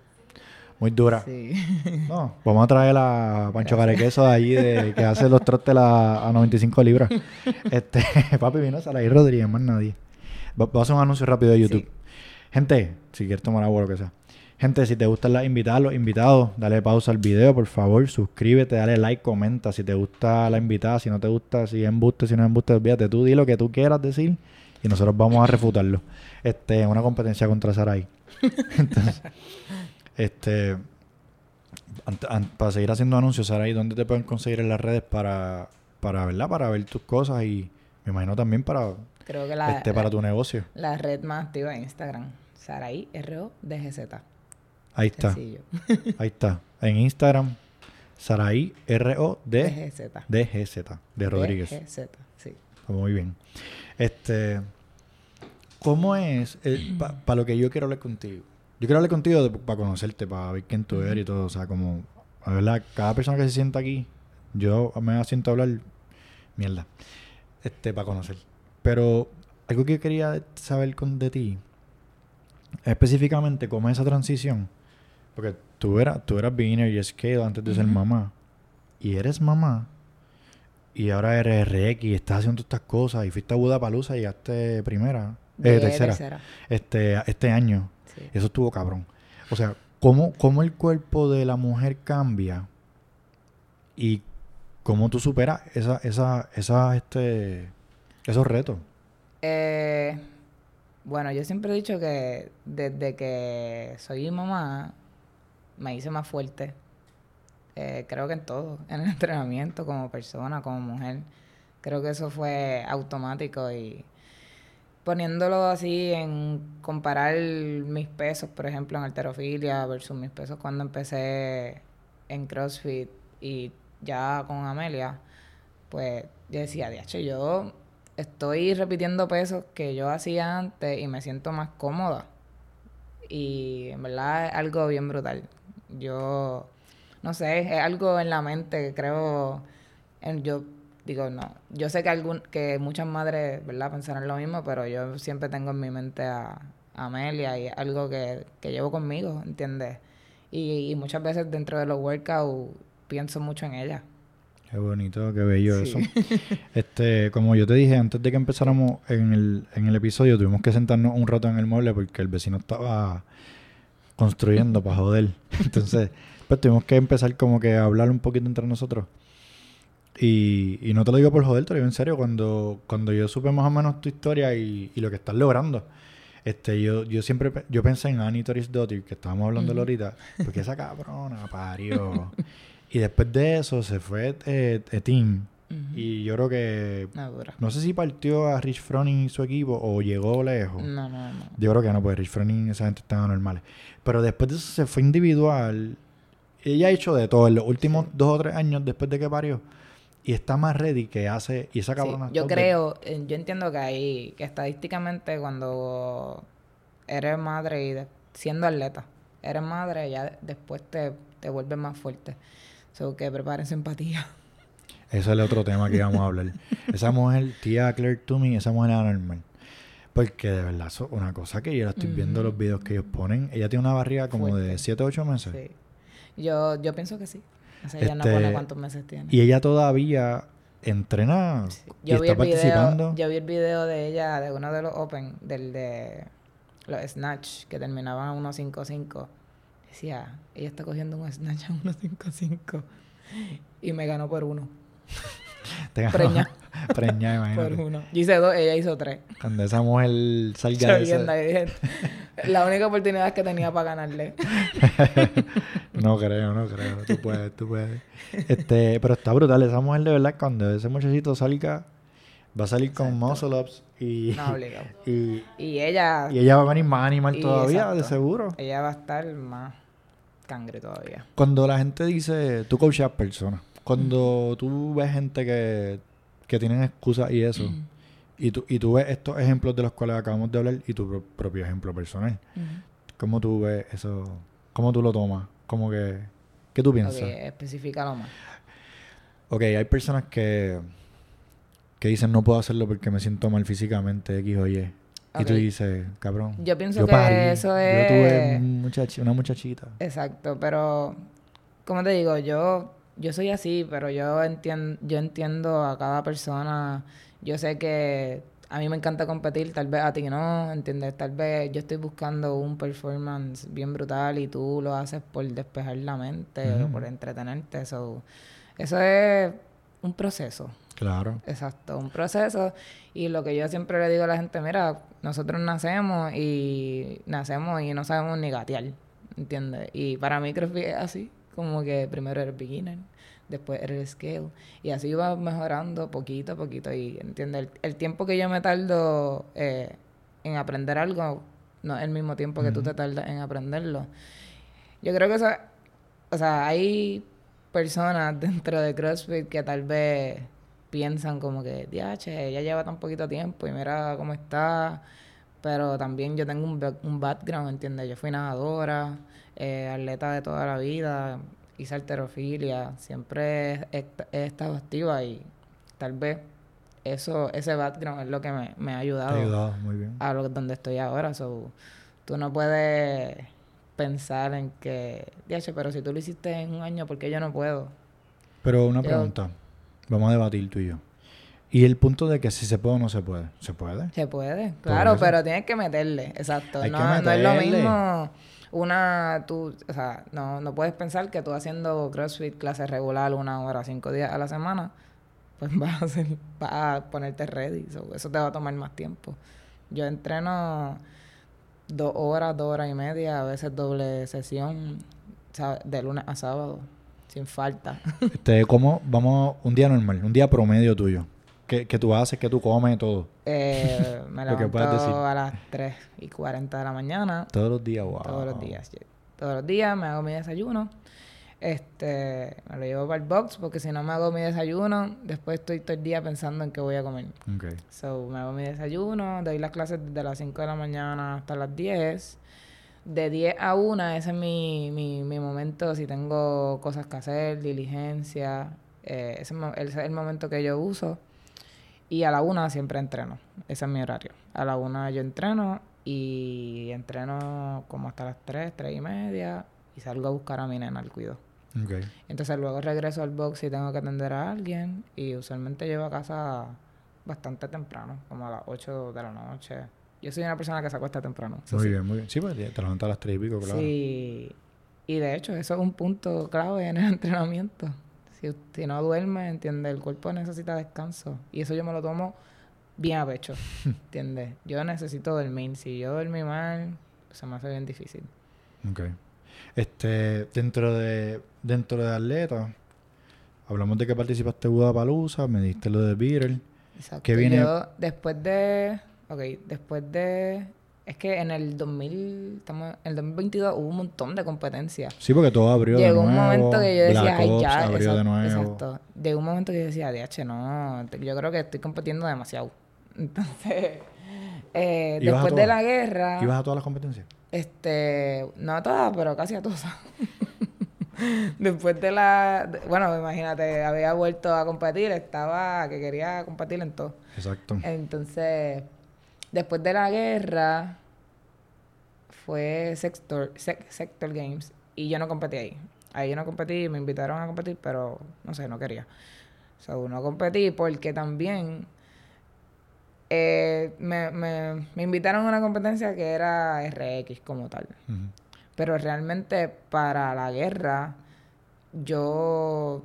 Muy dura. Sí. No, vamos a traer a Pancho Carequeso de allí de, que hace los trostes a, a 95 libras. Este, papi, vino Saraí Rodríguez, más nadie. Va- a hacer un anuncio rápido de YouTube. Sí. Gente, si quieres tomar agua o lo que sea. Gente, si te gustan las invitadas, los invitados, dale pausa al video, por favor, suscríbete, dale like, comenta si te gusta la invitada, si no te gusta, si es embuste, si no es embuste, olvídate, tú di lo que tú quieras decir y nosotros vamos a refutarlo. Este, una competencia contra Sarai. Entonces, este, para seguir haciendo anuncios, Sarai, ¿dónde te pueden conseguir en las redes para, para, ¿verdad? para ver tus cosas y me imagino también para, Creo que la, este, para tu negocio? la red más activa es Instagram. Saraí RO DGZ. Ahí está. Ahí está. En Instagram, Saraí DGZ. DGZ de Rodríguez. DGZ, sí. Muy bien. Este, ¿cómo es para lo que yo quiero hablar contigo? Yo quiero hablar contigo para conocerte, para ver quién tú eres y todo. O sea, como, la verdad, cada persona que se sienta aquí, yo me siento a hablar mierda, este, para conocer. Pero algo que quería saber con, de ti, específicamente, cómo es esa transición. Porque tú eras, tú eras beginner y scale antes de ser mamá. Y eres mamá. Y ahora eres RX y estás haciendo estas cosas. Y fuiste a Budapalooza y llegaste primera. Eh, tercera. tercera. Este, este año. Sí. Eso estuvo cabrón. O sea, ¿cómo, cómo el cuerpo de la mujer cambia y cómo tú superas esa, esa, esa, este, esos retos. Eh, bueno, yo siempre he dicho que desde que soy mamá me hice más fuerte. Eh, creo que en todo, en el entrenamiento, como persona, como mujer. Creo que eso fue automático y poniéndolo así en comparar mis pesos, por ejemplo, en alterofilia versus mis pesos cuando empecé en CrossFit y ya con Amelia, pues yo decía, diacho, yo estoy repitiendo pesos que yo hacía antes y me siento más cómoda. Y en verdad es algo bien brutal. Yo, no sé, es algo en la mente que creo, en, yo digo, no, yo sé que, algún, que muchas madres, ¿verdad?, pensarán lo mismo, pero yo siempre tengo en mi mente a, a Amelia y algo que, que llevo conmigo, ¿entiendes? Y, y muchas veces dentro de los workouts pienso mucho en ella. Qué bonito, qué bello Sí. eso. Este, como yo te dije antes de que empezáramos en el, en el episodio, tuvimos que sentarnos un rato en el mueble porque el vecino estaba construyendo para joder. Entonces, pues tuvimos que empezar como que a hablar un poquito entre nosotros. Y, y no te lo digo por joder, te lo digo en serio, cuando, cuando yo supe más o menos tu historia y, y lo que estás logrando. Este, yo, yo siempre yo pensé en Annie Toris Dottir, que estábamos hablando Ujú. ahorita, porque esa cabrona parió. y después de eso se fue eh, eh, Tim. Y yo creo que. No sé si partió a Rich Froning y su equipo o llegó lejos. No, no, no. Yo creo que no, porque Rich Froning, esa gente estaba normales. Pero después de eso se fue individual. Ella ha hecho de todo en los últimos Sí. dos o tres años después de que parió. Y está más ready que hace. Y esa Sí, cabrona. yo creo, eh, yo entiendo que ahí, que estadísticamente cuando eres madre y de- siendo atleta, eres madre, ya de- después te, te vuelves más fuerte. So que preparen empatía. Ese es el otro tema que íbamos a hablar. Esa mujer, tía Claire Toomey, esa mujer era normal. Porque de verdad, es una cosa que yo la estoy viendo los videos que ellos ponen. Ella tiene una barriga como de Fuerte. 7 o 8 meses. Sí. Yo, yo pienso que sí. O sea, ella no Este, pone cuántos meses tiene. Y ella todavía entrena y Yo vi, está el video, participando. yo vi el video de ella, de uno de los Open, del de los Snatch, que terminaban a 1.55. Decía, ella está cogiendo un Snatch a 1.55. Y me ganó por uno. Te ganó. Preña. Preña, Por imagínate. uno. Yo hice dos, ella hizo tres. Cuando esa mujer salga de ese- la única oportunidad que tenía para ganarle. No creo, no creo. Tú puedes, tú puedes. Este, pero está brutal. Esa mujer de verdad, cuando ese muchachito salga, Va a salir con muscle ups y, No, obligado. y, Y ella, y ella va a venir más animal todavía, de exacto. seguro. ella va a estar más cangre todavía. Cuando la gente dice, tú coachas personas, cuando tú ves gente que, que tienen excusas y eso, y tú, y tú ves estos ejemplos de los cuales acabamos de hablar y tu pro- propio ejemplo personal, ¿cómo tú ves eso? ¿Cómo tú lo tomas? ¿Cómo que, ¿Qué tú piensas? especifícalo más. Ok, hay personas que, que dicen no puedo hacerlo porque me siento mal físicamente, X o Y. Y tú dices, cabrón. Yo pienso que eso Yo es- tuve un muchachi- una muchachita. Exacto, pero como te digo, yo yo soy así, pero yo entiendo yo entiendo a cada persona. Yo sé que a mí me encanta competir, tal vez a ti no, ¿entiendes? Tal vez yo estoy buscando un performance bien brutal y tú lo haces por despejar la mente o por entretenerte. Eso, eso es un proceso. Claro. Exacto, un proceso. Y lo que yo siempre le digo a la gente, mira, nosotros nacemos y nacemos y no sabemos ni gatear, ¿entiendes? Y para mí creo que es así, como que primero eres beginner, después eres scale, y así va mejorando poquito a poquito. Y, ¿entiendes? El, el tiempo que yo me tardo eh, en aprender algo no es el mismo tiempo que tú te tardas en aprenderlo. Yo creo que eso, o sea, hay personas dentro de CrossFit que tal vez piensan como que, diache, ella lleva tan poquito tiempo y mira cómo está. Pero también yo tengo un, un background, ¿entiendes? Yo fui nadadora, eh, atleta de toda la vida, hice alterofilia, siempre he, est- he estado activa y tal vez eso ese background es lo que me, me ha ayudado muy bien. a lo donde estoy ahora. So, tú no puedes pensar en que, diache, pero si tú lo hiciste en un año, ¿por qué yo no puedo? Pero una Yo- pregunta. Vamos a debatir tú y yo. Y el punto de que si se puede o no se puede. ¿Se puede? Se puede, claro, pero tienes que meterle, exacto. No, es lo mismo una, tú, o sea, no, no puedes pensar que tú haciendo CrossFit clase regular una hora, cinco días a la semana, pues vas a, hacer, vas a ponerte ready. So, eso te va a tomar más tiempo. Yo entreno dos horas, dos horas y media, a veces doble sesión, de lunes a sábado, sin falta. Este, ¿cómo? Vamos, un día normal, un día promedio tuyo. Que, que tú haces, que tú comes, todo. Eh, me levanto a las 3 y 40 de la mañana. Todos los días, wow. Todos los días. Todos los días me hago mi desayuno. Este, me lo llevo para el box porque si no me hago mi desayuno, después estoy todo el día pensando en qué voy a comer. Ok. So, me hago mi desayuno, doy las clases desde las 5 de la mañana hasta las 10. De 10 a 1, ese es mi, mi, mi momento. Si tengo cosas que hacer, diligencia, eh, ese, es mo- ese es el momento que yo uso. Y a la 1 siempre entreno. Ese es mi horario. A la 1 yo entreno y entreno como hasta las 3, 3 y media. Y salgo a buscar a mi nena al cuido. Ok. Entonces luego regreso al box y tengo que atender a alguien y usualmente llego a casa bastante temprano, como a las 8 de la noche. Yo soy una persona que se acuesta temprano. Muy sí. bien, muy bien. Sí, pues te levantas a las tres y pico, claro. Sí. Y de hecho eso es un punto clave en el entrenamiento. Si, si no duerme, entiende, el cuerpo necesita descanso. Y eso yo me lo tomo bien a pecho, ¿entiendes? Yo necesito dormir. Si yo dormí mal, se me hace bien difícil. Ok. Este, dentro de, dentro de atleta, hablamos de que participaste en Budapalooza, me diste lo de Beatle. Exacto. ¿Qué viene? Yo, después de. Ok, después de. Es que en el 2000. Estamos, en el 2022 hubo un montón de competencias. Sí, porque todo abrió Llegó de nuevo. un momento que yo decía, Black ay, Ops ya. abrió exacto, de nuevo. exacto. Llegó un momento que yo decía, DH, no. Yo creo que estoy compitiendo demasiado. Entonces. eh, ¿Ibas a después de la guerra. ¿Ibas a todas las competencias? Este, no a todas, pero casi a todas. Después de la, bueno, imagínate, había vuelto a competir, estaba que quería competir en todo. Exacto. Entonces, después de la guerra fue Sector, Sec- Sector Games y yo no competí ahí. Ahí yo no competí, me invitaron a competir, pero no sé, no quería. So, no competí porque también eh, me, me, me invitaron a una competencia que era RX como tal. Pero realmente para la guerra yo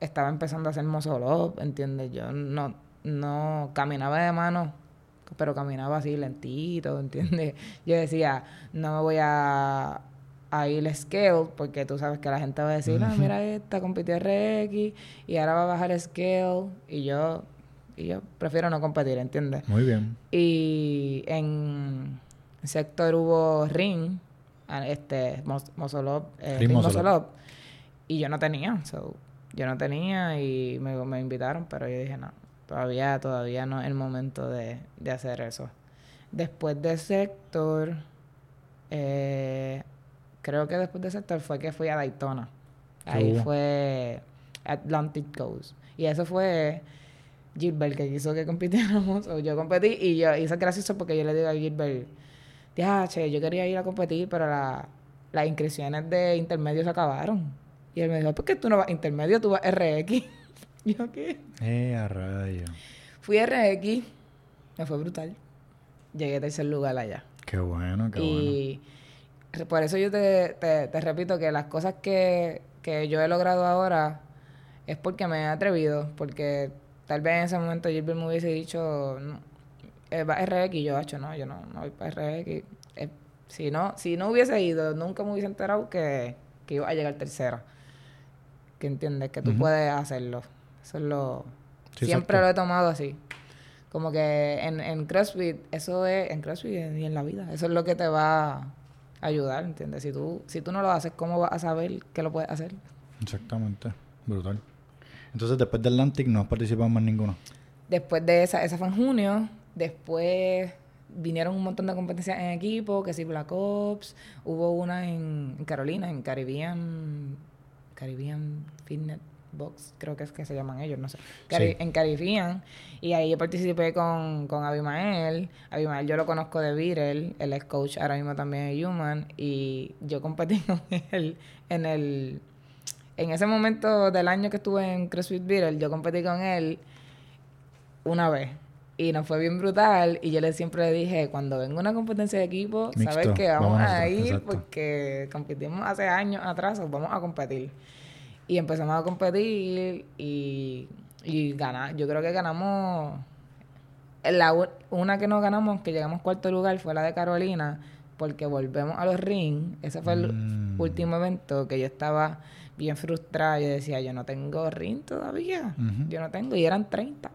estaba empezando a hacer up, ¿entiendes? Yo no, no caminaba de mano, pero caminaba así lentito, ¿entiendes? Yo decía, no me voy a, a ir scale porque tú sabes que la gente va a decir, ah, mira esta, compitió RX y ahora va a bajar scale y yo Y yo prefiero no competir, ¿entiendes? Muy bien. Y en sector hubo ring, este, Mosolop, eh, Ring y yo no tenía, so, yo no tenía y me, me invitaron, pero yo dije, no, todavía, todavía no es el momento de, de hacer eso. Después de sector, eh, creo que después de sector fue que fui a Daytona. Ahí Uh. fue Atlantic Coast. Y eso fue Gilbert que quiso que compitiéramos. O yo competí y yo hice gracioso porque yo le digo a Gilbert, che, yo quería ir a competir, pero la- las inscripciones de intermedio se acabaron. Y él me dijo, ¿por qué tú no vas a intermedio? Tú vas a RX. Y yo, ¿qué? Eh, a rayo. Fui a RX, me fue brutal. Llegué a tercer lugar allá. Qué bueno, qué bueno. y por eso yo te, te- te repito que las cosas que, que yo he logrado ahora es porque me he atrevido. Porque tal vez en ese momento Gilbert me hubiese dicho, no, eh, va RX. Y yo, hecho, no, yo no, no voy para RX. Eh, si, no, si no hubiese ido, nunca me hubiese enterado que, que iba a llegar tercera. Que entiendes, que tú puedes hacerlo. Eso es lo... Sí, siempre exacto. lo he tomado así. Como que en, en CrossFit, eso es, en CrossFit y en la vida, eso es lo que te va a ayudar, ¿entiendes? Si tú, si tú no lo haces, ¿cómo vas a saber que lo puedes hacer? Exactamente. Brutal. Entonces, después de Atlantic no has participado más ninguno. Después de esa, esa fue en junio, después vinieron un montón de competencias en equipo, que sí, Black Ops, hubo una en, en Carolina, en Caribbean, Caribbean Fitness Box, creo que es que se llaman ellos, no sé. Cari- Sí. En Caribbean, y ahí yo participé con, con Abimael. Abimael yo lo conozco de Virel, él es coach ahora mismo también en Human, y yo competí con él en el... En ese momento del año que estuve en CrossFit Virel, yo competí con él una vez. Y nos fue bien brutal. Y yo le siempre le dije, cuando venga una competencia de equipo, sabes que vamos, vamos a ir exacto. porque competimos hace años atrás, vamos a competir. Y empezamos a competir y, y ganar. Yo creo que ganamos. La, una que no ganamos, que llegamos cuarto lugar, fue la de Carolina, porque volvemos a los ring. Ese fue el Mm. último evento que yo estaba bien frustrada. Yo decía, yo no tengo ring todavía. Yo no tengo, y eran 30.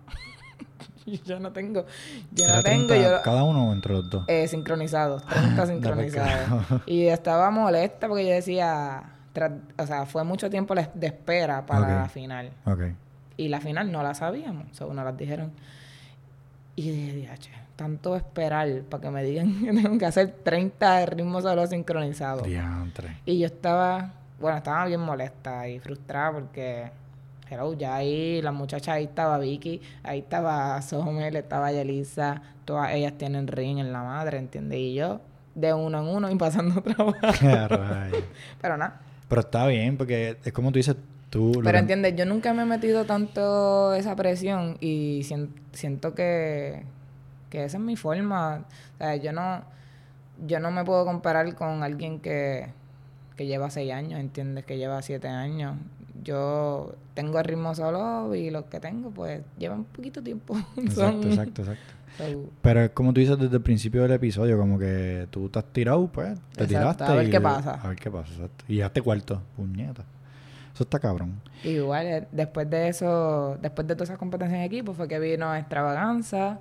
Y yo no tengo, yo Era no tengo, 30 yo, cada uno entre los dos. eh, sincronizados, 30 sincronizados. y estaba molesta porque yo decía, o sea, fue mucho tiempo de espera para la final. Y la final no la sabíamos, o sea, nos las dijeron. Y dije, "Diache, tanto esperar para que me digan que tengo que hacer 30 ritmos solo sincronizados. Diantre. Y yo estaba, bueno, estaba bien molesta y frustrada porque, hello, ya ahí la muchacha, ahí estaba Vicky, ahí estaba Somel, estaba Yelisa, todas ellas tienen ring en la madre, ¿entiendes? Y yo, de uno en uno y pasando trabajo. Pero nada. Pero está bien, porque es como tú dices, tú... Pero que- entiendes, yo nunca me he metido tanto esa presión y sien- siento que, que esa es mi forma. O sea, yo no, yo no me puedo comparar con alguien que, que lleva seis años, ¿entiendes? Que lleva siete años. Yo tengo el ritmo solo y los que tengo, pues, llevan poquito tiempo. Exacto, Son- exacto, exacto. Pero es como tú dices desde el principio del episodio, como que tú te has tirado, pues, te Exacto, tiraste. a ver y- qué pasa. A ver qué pasa, exacto. Y llegaste cuarto, puñeta. Eso está cabrón. Igual, eh, después de eso, después de todas esas competencias en equipo, fue que vino Extravaganza,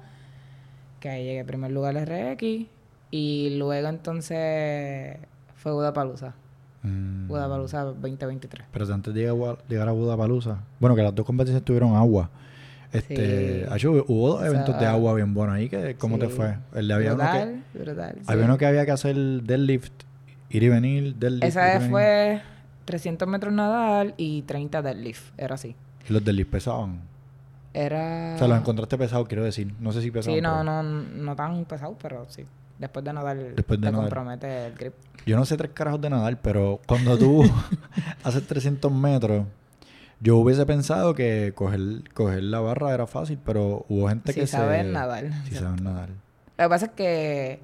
que ahí llegué en primer lugar al RX, y luego entonces fue Budapalusa, Mm. Budapalusa 2023. Pero antes de llegar a, llegar a Budapalusa, bueno, que las dos competencias tuvieron agua. Este, Sí. Acho, hubo dos O eventos de agua bien buenos ahí. Que, ¿Cómo te fue? El de había uno que, brutal, brutal. sí. había uno que había que hacer deadlift, ir y venir, deadlift. Esa vez fue 300 metros nadal y 30 deadlift, era así. Y los deadlift pesaban. Era... O sea, los encontraste pesados, quiero decir. No sé si pesaban. Sí, no, pero- no, no tan pesado, pero sí. Después de nadar, Después de te nadar. compromete el grip. Yo no sé tres carajos de nadar, pero cuando tú haces 300 metros, yo hubiese pensado que coger, coger la barra era fácil, pero hubo gente Si que sabes se... nadar. Sí saben nadar. Lo que pasa es que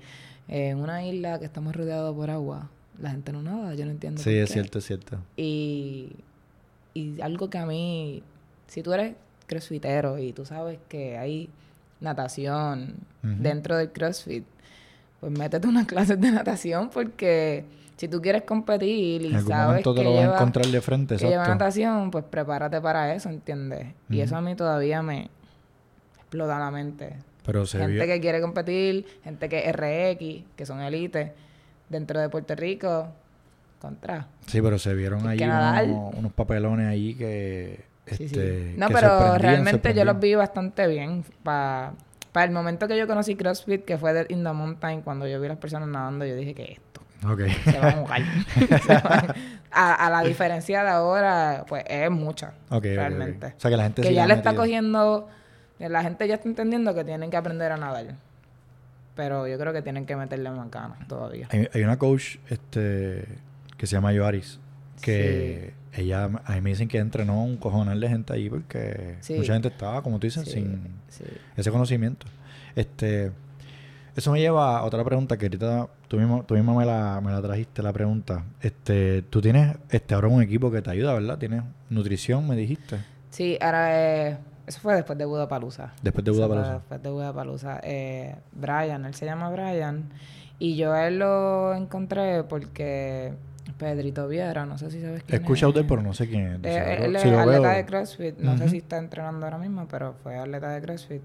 en una isla que estamos rodeados por agua, la gente no nada, yo no entiendo. Sí, por es qué. cierto, es cierto. Y, y algo que a mí, si tú eres crossfitero y tú sabes que hay natación dentro del crossfit, pues métete unas clases de natación porque si tú quieres competir y En algún sabes momento te que lo vas a encontrar de frente, que lleva natación, pues prepárate para eso, ¿entiendes? Y eso a mí todavía me... explota la mente. Pero se gente vio... que quiere competir, gente que es RX, que son élite, dentro de Puerto Rico, contra. Sí, pero se vieron ahí unos, unos papelones ahí que... Sí, sí. este, No, que pero realmente yo los vi bastante bien. Para el momento que yo conocí CrossFit, que fue de In the Mountain, cuando yo vi a las personas nadando, yo dije que esto Ok. se va a mojar. A, a la diferencia de ahora, pues es mucha, Ok, ok, ok. realmente. O sea, que la gente Que ya le está cogiendo, la gente ya está entendiendo que tienen que aprender a nadar. Pero yo creo que tienen que meterle más ganas todavía. Hay, hay una coach este, que se llama Yoaris, que ella, a mí me dicen que entrenó un cojonal de gente ahí porque Sí. mucha gente estaba, como tú dices, Sí, sin ese conocimiento. Este, eso me lleva a otra pregunta que ahorita tú mismo, tú mismo me, la, me la trajiste, la pregunta. Este, tú tienes este, ahora un equipo que te ayuda, ¿verdad? Tienes nutrición, me dijiste, Sí, ahora eh, eso fue después de Budapalooza. después de Budapalooza. Después de Budapalooza. Eh, Brian, él se llama Brian. Y yo a él lo encontré porque Pedrito Viera, no sé si sabes quién escuchado es. de él, pero no sé quién es. Eh, él es si atleta veo- de CrossFit. No sé si está entrenando ahora mismo, pero fue atleta de CrossFit.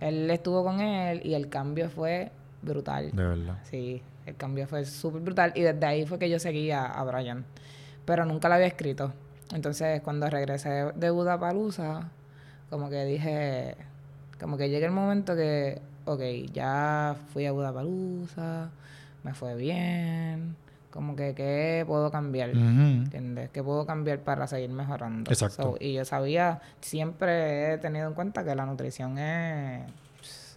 Él estuvo con él y el cambio fue brutal. De verdad. Sí, el cambio fue súper brutal. Y desde ahí fue que yo seguía a Brian. Pero nunca lo había escrito. Entonces, cuando regresé de Budapalooza, como que dije, como que llega el momento que, ok, ya fui a Budapalooza, me fue bien, como que, ¿qué puedo cambiar? Ujú. ¿Entiendes? ¿Qué puedo cambiar para seguir mejorando? Exacto. So, y yo sabía, siempre he tenido en cuenta que la nutrición es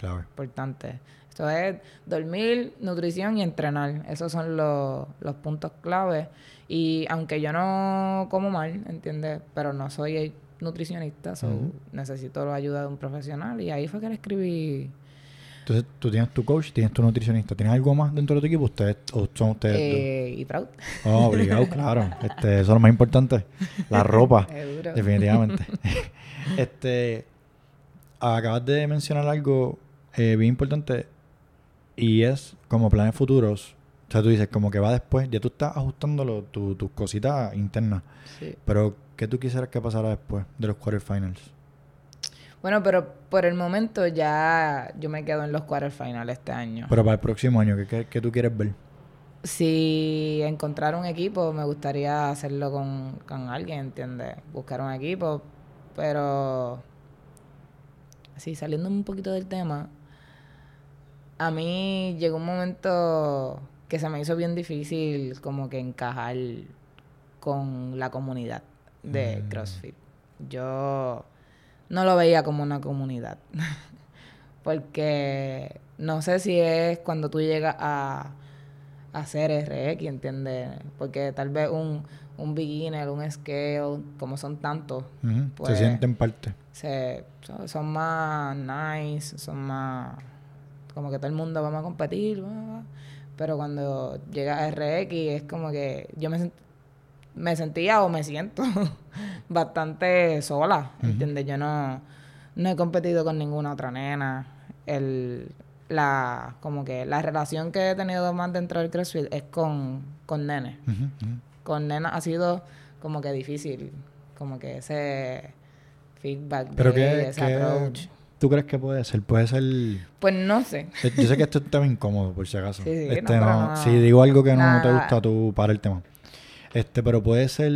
importante. Esto es dormir, nutrición y entrenar. Esos son los, los puntos clave. Y aunque yo no como mal, ¿entiendes? Pero no soy nutricionista, so necesito la ayuda de un profesional. Y ahí fue que le escribí. Entonces, tú tienes tu coach, tienes tu nutricionista. ¿Tienes algo más dentro de tu equipo? ¿Ustedes o son ustedes Eh, y proud. Oh, obligado, claro. Este, eso es lo más importante. La ropa, Seguro. definitivamente. este, acabas de mencionar algo eh, bien importante y es como planes futuros. O sea, tú dices como que va después, ya tú estás ajustándolo, tu- tus cositas internas. Sí. Pero, ¿qué tú quisieras que pasara después de los quarterfinals? Bueno, pero por el momento ya yo me quedo en los quarterfinals este año. Pero para el próximo año, ¿qué, qué, qué tú quieres ver? Si encontrar un equipo, me gustaría hacerlo con, con alguien, ¿entiendes? Buscar un equipo, pero... Así, saliendo un poquito del tema, a mí llegó un momento que se me hizo bien difícil como que encajar con la comunidad de Mm. CrossFit. Yo no lo veía como una comunidad. Porque no sé si es cuando tú llegas a, a hacer RX, ¿entiendes? Porque tal vez un, un beginner, un scale, como son tantos, Ujú, Pues- Se sienten parte. se, son más nice, son más... Como que todo el mundo vamos a competir, pero cuando llega RX es como que yo me, me sentía o me siento bastante sola. ¿entiendes? Yo no, no he competido con ninguna otra nena. El, la, como que la relación que he tenido más dentro del CrossFit es con, con nenes con nena ha sido como que difícil, como que ese feedback, Pero de qué, ese qué- approach. ¿Tú crees que puede ser? Puede ser... Pues no sé. Eh, Yo sé que esto es un tema incómodo, por si acaso. Sí, sí, este, pero no, no. Si digo algo que no te gusta, tú para el tema. Este, pero puede ser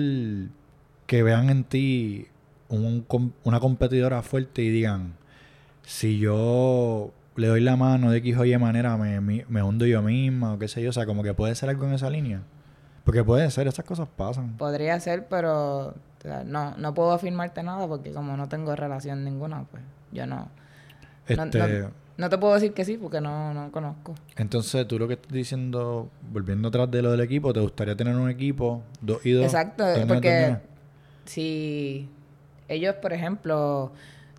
que vean en ti un una competidora fuerte y digan, si yo le doy la mano de X o Y manera, me, me, me hundo yo misma o qué sé yo. O sea, como que puede ser algo en esa línea. Porque puede ser, esas cosas pasan. Podría ser, pero o sea, no, no puedo afirmarte nada porque como no tengo relación ninguna, pues yo no. Este, no, no te puedo decir que sí porque no, no conozco. Entonces, tú lo que estás diciendo, volviendo atrás de lo del equipo, ¿te gustaría tener un equipo, dos y dos? Exacto, porque si ellos, por ejemplo,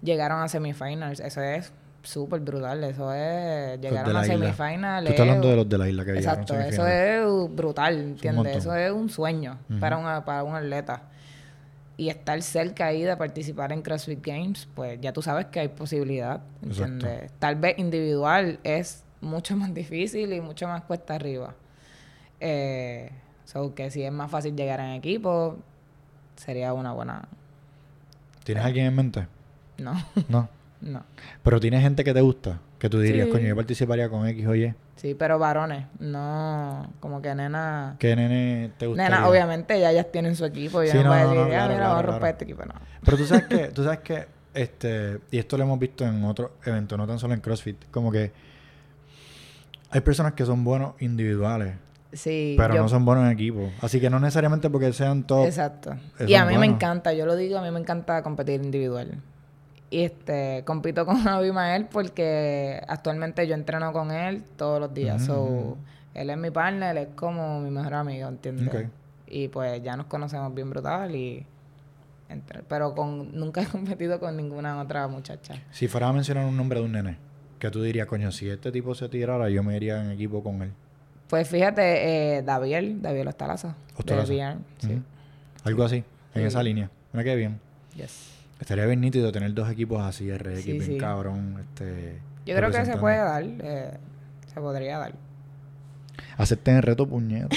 llegaron a semifinals, eso es súper brutal, eso es, llegaron a isla. semifinals. Tú estás hablando de los de la isla que llegaron Exacto, eso semifinales. es brutal, ¿entiendes? Eso es un sueño para, una, para un atleta. Y estar cerca ahí de participar en CrossFit Games, pues ya tú sabes que hay posibilidad, ¿entiendes? Tal vez individual es mucho más difícil y mucho más cuesta arriba. Eh, so que si es más fácil llegar en equipo, sería una buena... ¿Tienes alguien en mente? No, No. No. Pero tienes gente que te gusta, que tú dirías, Sí. coño, yo participaría con X o Y. Sí, pero varones, no, como que nena... ¿Qué nene te gustaría? Nena, obviamente ya ellas tienen su equipo y Sí, yo no, no, voy a no, decir, no, "Ah, claro, mira, claro, vamos a romper claro. este equipo, no. Pero tú sabes que, tú sabes que, este, y esto lo hemos visto en otros eventos, no tan solo en CrossFit, como que hay personas que son buenos individuales, Sí, pero yo- no son buenos en equipo. Así que no necesariamente porque sean top. Exacto. Eso Y a mí me encanta, yo lo digo, a mí me encanta competir individual. Y este, compito con Abimael porque actualmente yo entreno con él todos los días. Mm. So, él es mi partner, él es como mi mejor amigo, ¿entiendes? Y pues ya nos conocemos bien brutal y... entre- pero con nunca he competido con ninguna otra muchacha. Si fuera a mencionar un nombre de un nene, que tú dirías, coño, si este tipo se tirara, yo me iría en equipo con él. Pues fíjate, eh, Daviel, Daviel Ostalaza. Ostalaza. VR, sí. Algo así, en Sí. esa línea. Mira qué bien. Yes. Estaría bien nítido tener dos equipos así, RX, Sí, bien sí. cabrón. Este, Yo creo que se puede dar, eh, se podría dar. Acepten el reto, puñeta.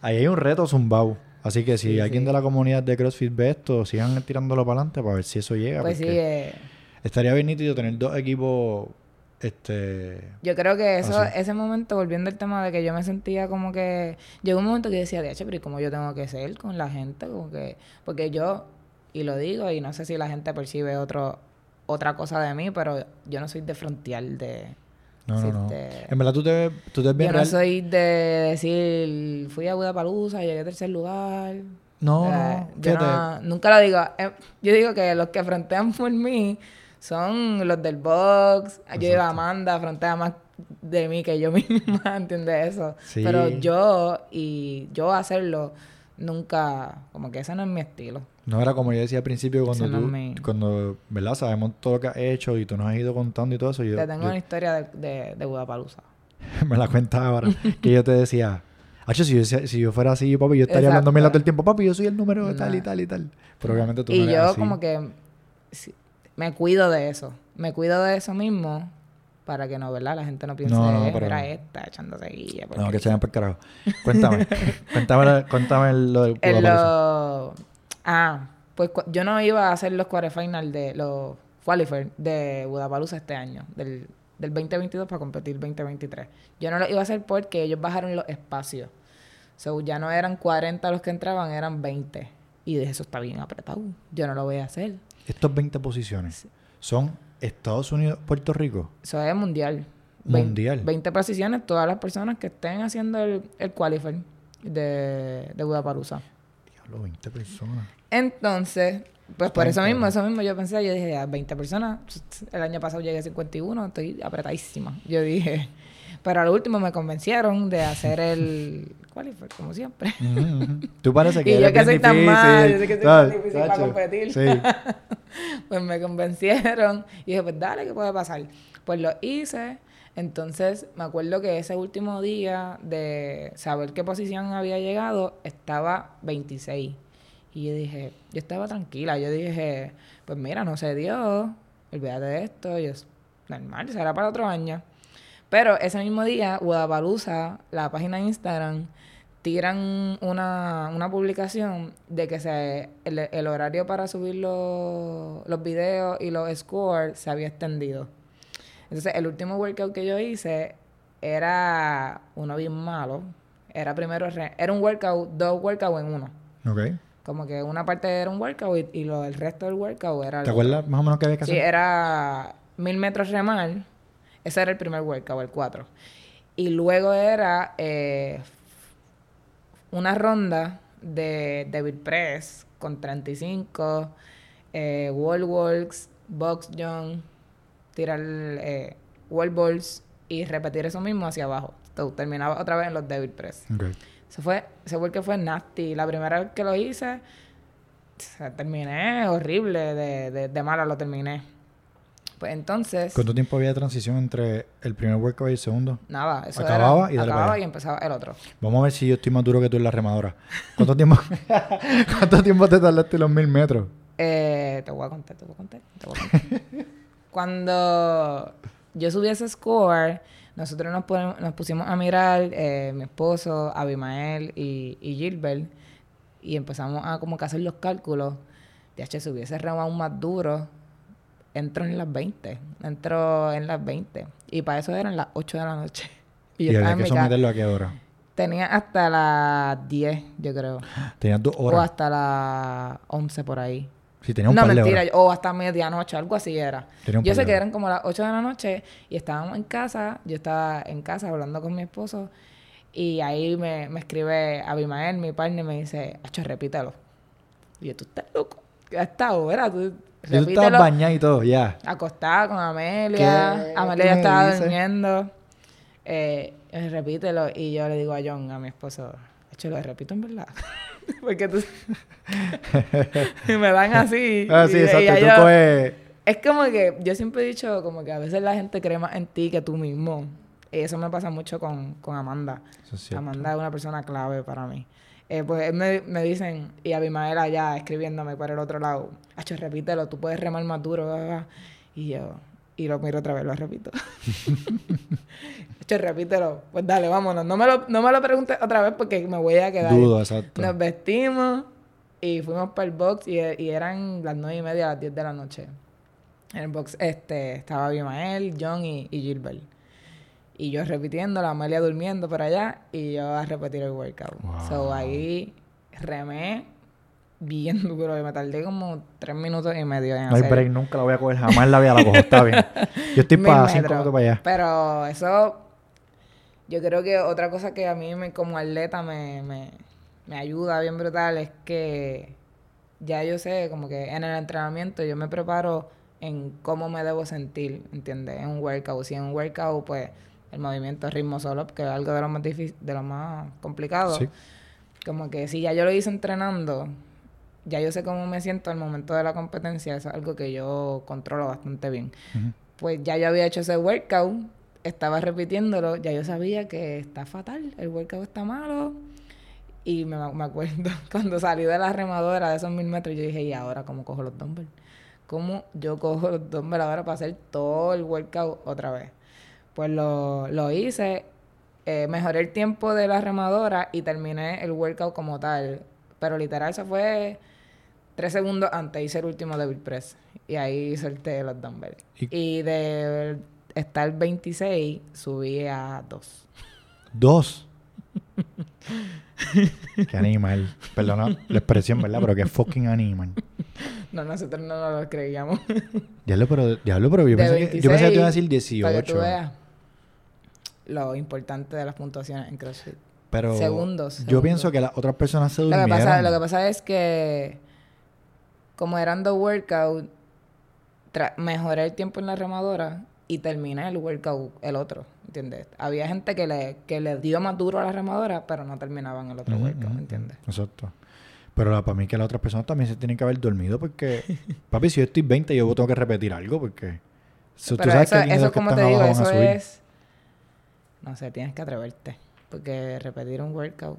Ahí hay un reto zumbao. Así que si Sí, alguien de la comunidad de CrossFit ve esto, sigan tirándolo para adelante para ver si eso llega. Pues sí, eh, estaría bien nítido tener dos equipos. Este. Yo creo que eso, Así. ese momento, volviendo al tema de que yo me sentía como que... Llegó un momento que decía, de pero ¿y cómo yo tengo que ser con la gente? Como que... Porque yo, y lo digo, y no sé si la gente percibe otro, otra cosa de mí, pero yo no soy de frontear de... No, no, no. En verdad tú te tú te ves bien Yo no soy de decir, fui a Budapalooza, llegué a tercer lugar. No, Eh, no. yo no- nunca lo digo. Eh, yo digo que los que frontean por mí son los del box. Yo digo, Exacto. Amanda frontea más de mí que yo misma, ¿entiendes eso? Sí. Pero yo y yo hacerlo nunca, como que ese no es mi estilo. No era como yo decía al principio cuando tú, cuando, ¿verdad? Sabemos todo lo que has hecho y tú nos has ido contando y todo eso. Yo, Te tengo yo- una historia de, de, de me la cuentas ahora. que yo te decía, Hacho, si yo, si yo fuera así, papi, yo estaría Exacto. hablando mil todo el tiempo, papi, yo soy el número de tal y tal y tal. Pero obviamente tú Y no eres yo así. como que me cuido de eso. Me cuido de eso mismo para que no, ¿verdad? La gente no piense, No, no, "Eh, pero- mira esta, echándose guilla. No, porque que se vayan por el carajo. Cuéntame. cuéntame, cuéntame lo del lo- Ah, pues yo no iba a hacer los quarterfinals de los qualifiers de Budapalooza este año, del, del 2022 para competir 2023. Yo no lo iba a hacer porque ellos bajaron los espacios. So, ya no eran 40 los que entraban, eran 20. Y de eso está bien apretado. Yo no lo voy a hacer. Estos 20 posiciones son Estados Unidos, Puerto Rico. Eso es mundial. Mundial. 20 posiciones, todas las personas que estén haciendo el, el qualifier de, de Budapalooza. Diablo, 20 personas. Entonces, pues por eso mismo, eso mismo yo pensé, yo dije, a 20 personas, el año pasado llegué a 51, estoy apretadísima. Yo dije, pero al último me convencieron de hacer el qualifier, como siempre. Tú pareces que Y yo que soy tan mal, yo sé que soy tan difícil para competir. Sí. pues me convencieron y dije, pues dale, ¿qué puede pasar? Pues lo hice. Entonces me acuerdo que ese último día de saber qué posición había llegado, estaba 26. Y yo dije, yo estaba tranquila, yo dije, pues mira, no se dio, olvídate de esto, yo, normal, será para otro año. Pero ese mismo día, Guadalupe, la página de Instagram, tiran una, una publicación de que se, el, el horario para subir los, los videos y los scores se había extendido. Entonces, el último workout que yo hice era uno bien malo. Era primero, era un workout, dos workouts en uno. Ok. Como que una parte era un workout y, y lo, el resto del workout era... ¿Te acuerdas más o menos qué había que Sí, hacer? era mil metros remar. Ese era el primer workout, el 4. Y luego era eh, una ronda de David Press con 35, eh, wall walks, box jump, tirar eh, wall balls y repetir eso mismo hacia abajo. Terminaba otra vez en los David Press. Ok. Eso fue, ese workout fue nasty. La primera vez que lo hice, o sea, terminé horrible, de, de, de mala lo terminé. Pues entonces, ¿Cuánto tiempo había de transición entre el primer workout y el segundo? nada, eso Acababa era, y dale acababa y empezaba el otro. Vamos a ver si yo estoy más duro que tú en la remadora. ¿Cuánto tiempo, ¿cuánto tiempo te tardaste los mil metros? Eh, te voy a contar, te voy a contar, te voy a contar. Cuando yo subí ese score, nosotros nos, pusimos a mirar, eh, mi esposo, Abimael y, y Gilbert, y empezamos a como que hacer los cálculos. ya che, si hubiese remado aún más duro, entro en las 20. Entro en las 20. Y para eso eran las 8 de la noche. ¿Y, yo estaba había que someterlo a qué hora? Tenía hasta las 10, yo creo. Tenías dos O horas. hasta las 11 por ahí. Sí, tenía un no, par de mentira. horas. O hasta medianoche, algo así era. Tenía un Yo sé que eran como las 8 de la noche y estábamos en casa. Yo estaba en casa hablando con mi esposo. Y ahí me, me escribe Abimael, mi partner, y me dice, Hacho, repítelo. Y yo, tú estás loco. A esta hora, tú Y tú estabas repítelo. bañada y todo, ya. Acostada con Amelia. ¿Qué? Amelia ¿Qué ya estaba durmiendo. Eh, repítelo. Y yo le digo a John, a mi esposo, hecho, lo repito en verdad. Porque tú... me dan así. Ah, sí, y- y exacto. ya Tú yo- coges... Es como que yo siempre he dicho como que a veces la gente cree más en ti que tú mismo. Y eso me pasa mucho con, con Amanda. Eso es cierto. Amanda es una persona clave para mí. Eh, pues me, me dicen, y Abimael allá escribiéndome por el otro lado, Hacho, repítelo, tú puedes remar más duro. bla, bla, bla". Y yo, y lo miro otra vez, lo repito. Hacho, repítelo. Pues dale, vámonos. No me lo, no me lo preguntes otra vez porque me voy a quedar. Dudo, exacto. Nos vestimos y fuimos para el box y, y eran las nueve y media, las 10 de la noche. En el box este, estaba Abimael, John y, y Gilbert. Y yo repitiendo, la Amelia durmiendo por allá y yo a repetir el workout. So Wow. ahí remé bien duro. y Me tardé como tres minutos y medio en No hay break, nunca la voy a coger. Jamás la vida la cojo. Está bien. Yo estoy para cinco minutos para allá. Pero eso, yo creo que otra cosa que a mí me, como atleta me, me, me ayuda bien brutal es que ya yo sé, como que en el entrenamiento yo me preparo en cómo me debo sentir, ¿entiendes? En un workout. Si en un workout, pues el movimiento ritmo solo, que es algo de lo más difícil, de lo más complicado. Sí. Como que si ya yo lo hice entrenando, ya yo sé cómo me siento al momento de la competencia, eso es algo que yo controlo bastante bien pues ya yo había hecho ese workout, estaba repitiéndolo, ya yo sabía que está fatal, el workout está malo. Y me, me acuerdo, cuando salí de la remadora de esos mil metros, yo dije, ¿y ahora cómo cojo los dumbbells? ¿Cómo yo cojo los dumbbells ahora para hacer todo el workout otra vez? Pues lo, lo hice, eh, mejoré el tiempo de la remadora y terminé el workout como tal. Pero literal, eso fue tres segundos antes, hice el último devil press. Y ahí solté los dumbbells. Y- Y, de estar 26, subí a 2. Dos. qué animal. Perdona la expresión, ¿verdad? Pero qué fucking animal. No, nosotros no nos lo creíamos. Diablo, pero, diablo, pero yo, De pensé que, yo pensé que te iba a decir 26, Para que tú 18. veas lo importante de las puntuaciones en CrossFit. Pero Segundos, yo pienso que las otras personas se Lo que, durmieron. pasa, lo que pasa es que, como eran dos workouts, mejoré el tiempo en la remadora y terminé el workout, el otro, ¿entiendes? Había gente que le, que le dio más duro a la remadora, pero no terminaban el otro workout, ¿entiendes? Exacto. Pero la- para mí que las otras personas también se tienen que haber dormido porque... papi, si yo estoy 20 yo tengo que repetir algo porque... tú Pero sabes eso, que eso como te digo, eso es... No sé, tienes que atreverte. Porque repetir un workout...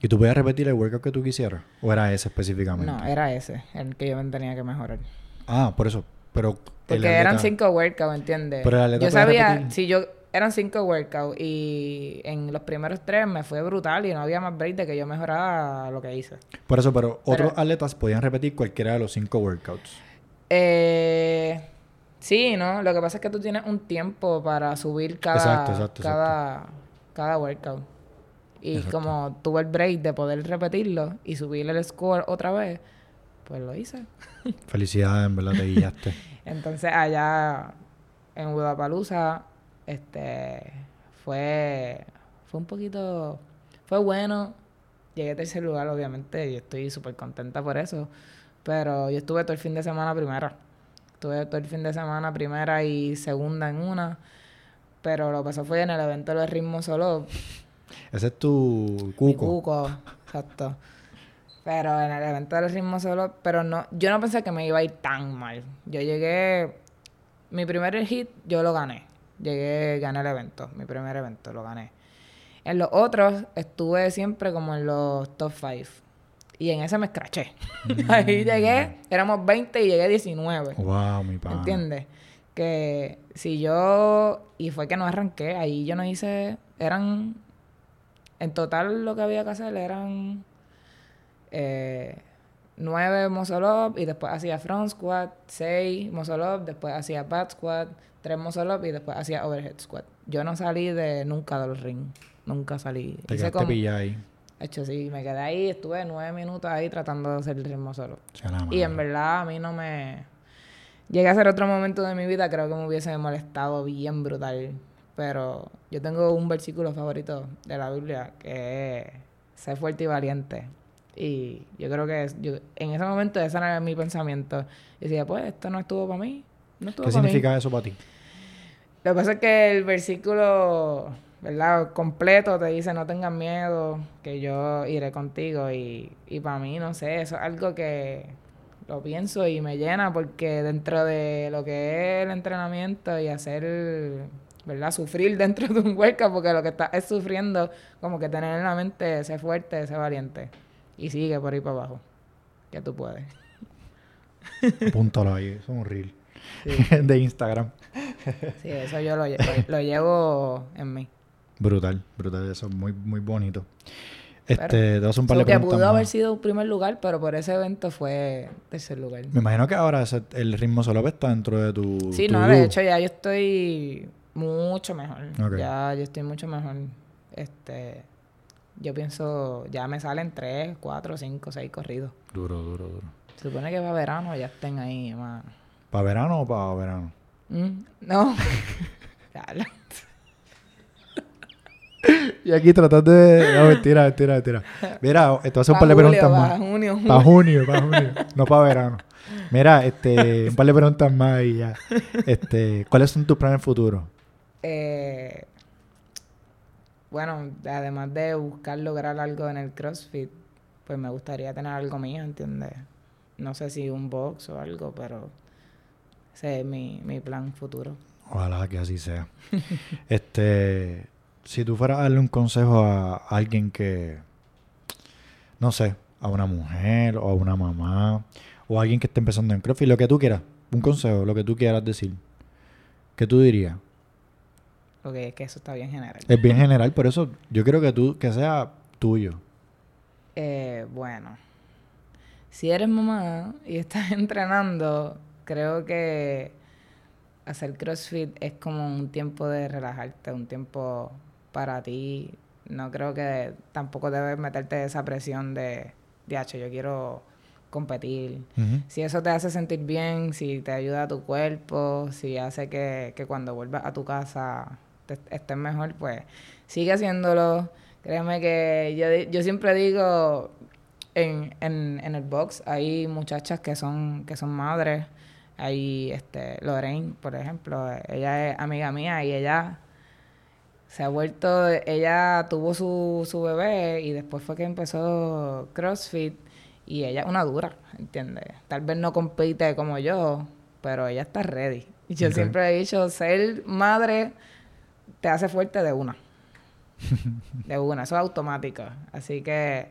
¿Y tú podías repetir el workout que tú quisieras? ¿O era ese específicamente? No, era ese, el que yo me tenía que mejorar. Ah, por eso. Pero... Porque eran cinco workouts, ¿entiendes? Pero el yo sabía, repetir. si yo, eran cinco workouts y en los primeros tres me fue brutal y no había más break de que yo mejorara lo que hice. Por eso, pero, Pero- otros atletas podían repetir cualquiera de los cinco workouts. Eh, sí, ¿no? Lo que pasa es que tú tienes un tiempo para subir cada, Exacto, exacto, cada, cada workout. Y como tuve el break de poder repetirlo y subir el score otra vez, pues lo hice. Felicidades, en verdad, te guiaste. Entonces allá en Budapalooza, este, fue, fue un poquito, fue bueno. Llegué a tercer lugar, obviamente, y estoy súper contenta por eso. Pero yo estuve todo el fin de semana primera. Estuve todo el fin de semana primera y segunda en una. Pero lo que pasó fue en el evento del ritmo solo. Ese es tu Mi cuco. cuco, exacto. Pero en el evento del ritmo solo, pero no, yo no pensé que me iba a ir tan mal. Yo llegué, mi primer hit yo lo gané. Llegué, gané el evento, mi primer evento lo gané. En los otros estuve siempre como en los top 5. Y en ese me escraché. Ahí llegué, éramos 20 y llegué 19. Wow, mi pana. ¿Entiendes? Que si yo. Y fue que no arranqué. Ahí yo no hice. Eran. En total lo que había que hacer eran. eh, nueve muscle up y después hacía front squat, seis muscle up, después hacía back squat, tres muscle up y después hacía overhead squat. Yo no salí de nunca de los ring, nunca salí. Te Hice como- ahí. Hecho, sí, me quedé ahí, estuve nueve minutos ahí tratando de hacer el ritmo solo. Y en verdad a mí no me... Llegué a ser otro momento de mi vida, creo que me hubiese molestado bien brutal. Pero yo tengo un versículo favorito de la Biblia que es ser fuerte y valiente. Y yo creo que es- yo- en ese momento ese era mi pensamiento. Y decía, pues esto no estuvo para mí. No estuvo ¿Qué mí. significa eso para ti? Lo que pasa es que el versículo, ¿verdad? Completo te dice, no tengas miedo, que yo iré contigo. Y, y para mí, no sé, eso es algo que lo pienso y me llena porque dentro de lo que es el entrenamiento y hacer, ¿verdad? Sufrir dentro de un workout, porque lo que estás es sufriendo, como que tener en la mente, ser fuerte, ser valiente. Y sigue por ahí para abajo, que tú puedes. Apúntalo ahí, es un reel. Sí, de Instagram. sí, eso yo lo, lle- lo llevo en mí. Brutal, brutal, eso es muy, muy bonito. Pero- Este, te voy a hacer un par de que preguntas pudo haber sido primer lugar, pero por ese evento fue tercer lugar. Me imagino que ahora ese- el ritmo solo está dentro de tu. Sí, tu no, de hecho ya yo estoy mucho mejor. Ya yo estoy mucho mejor. Este, yo pienso, ya me salen tres, cuatro, cinco, seis corridos. Duro, duro, duro. Se supone que para verano ya estén ahí más. ¿Para verano o para verano? Mm, No. Y aquí tratando de. No, mentira, mentira, mentira. Mira, esto hace un par de preguntas más. junio, Para junio, para junio. No para verano. Mira, este, un par de preguntas más y ya. Este, ¿cuáles son tus planes futuros? Eh, bueno, además de buscar lograr algo en el CrossFit, pues me gustaría tener algo mío, ¿entiendes? No sé si un box o algo, pero ese es mi, mi plan futuro. Ojalá que así sea. este, si tú fueras a darle un consejo a alguien que, no sé, a una mujer o a una mamá o a alguien que esté empezando en CrossFit, lo que tú quieras, un consejo, lo que tú quieras decir, ¿qué tú dirías? Porque es que eso está bien general. Es bien general, por eso yo quiero que tú, que sea tuyo. Eh, bueno, si eres mamá y estás entrenando, creo que hacer CrossFit es como un tiempo de relajarte, un tiempo para ti. No creo que tampoco debes meterte esa presión de, diacho, yo quiero competir. Si eso te hace sentir bien, si te ayuda a tu cuerpo, si hace que, que cuando vuelvas a tu casa te- estés mejor, pues sigue haciéndolo. Créeme que yo, yo siempre digo en, en, en el box hay muchachas que son, que son madres. Hay este, Lorraine, por ejemplo, ella es amiga mía y ella se ha vuelto, ella tuvo su, su bebé y después fue que empezó CrossFit y ella es una dura, ¿entiendes? Tal vez no compite como yo, pero ella está ready. Y yo siempre he dicho, ser madre te hace fuerte de una. de una, eso es automático. Así que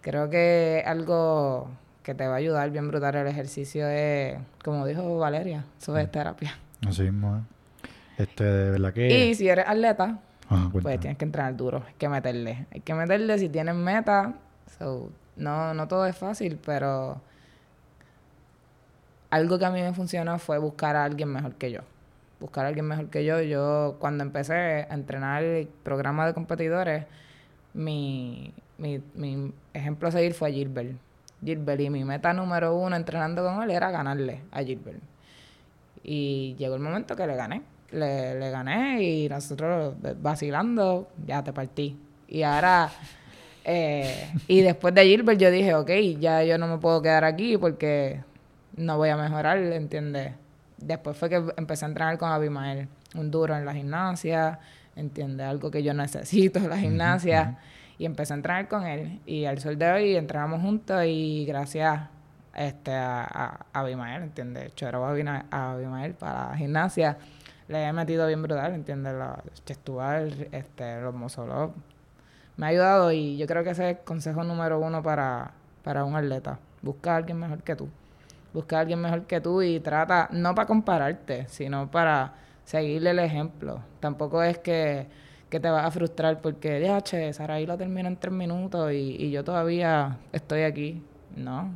creo que algo que te va a ayudar bien brutal el ejercicio es, como dijo Valeria, eso es terapia. Así mismo, ¿eh? Este, de verdad que... Y si eres atleta, Ajá, pues tienes que entrenar duro, hay que meterle. Hay que meterle si tienes meta. So, no, no todo es fácil, pero algo que a mí me funcionó fue buscar a alguien mejor que yo. Buscar a alguien mejor que yo. Yo, cuando empecé a entrenar el programa de competidores, mi, mi, mi ejemplo a seguir fue Gilbert. Gilbert, y mi meta número uno entrenando con él era ganarle a Gilbert. Y llegó el momento que le gané. Le, le gané y nosotros vacilando, ya te partí. Y ahora, eh, y después de Gilbert yo dije, ok, ya yo no me puedo quedar aquí porque no voy a mejorar, ¿entiendes? Después fue que empecé a entrenar con Abimael, un duro en la gimnasia, ¿entiendes? Algo que yo necesito en la gimnasia. Y empecé a entrenar con él. Y al sol de hoy entrenamos juntos y gracias este, a, a, a Abimael, ¿entiendes? A Abimael para la gimnasia. Le he metido bien brutal, ¿entiendes? La gestual, este, los mosolop. Me ha ayudado y yo creo que ese es el consejo número uno para, para un atleta. Busca a alguien mejor que tú. Busca a alguien mejor que tú y trata, no para compararte, sino para seguirle el ejemplo. Tampoco es que, que te vas a frustrar porque, ya, che, Saraí lo terminó en tres minutos y yo todavía estoy aquí. No.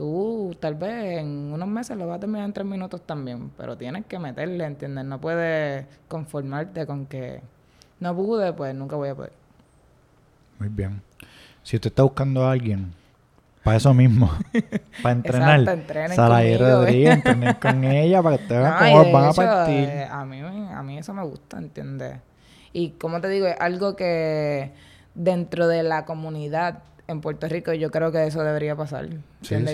Tú tal vez en unos meses lo vas a terminar en tres minutos también, pero tienes que meterle, ¿entiendes? No puedes conformarte con que no pude, pues nunca voy a poder. Muy bien. Si usted está buscando a alguien para eso mismo, para entrenar, Exacto, Rodríguez, entrenen con ella para que ustedes vean No, cómo van a partir. eh, a, mí, a mí eso me gusta, ¿entiendes? Y como te digo, es algo que dentro de la comunidad en Puerto Rico yo creo que eso debería pasar.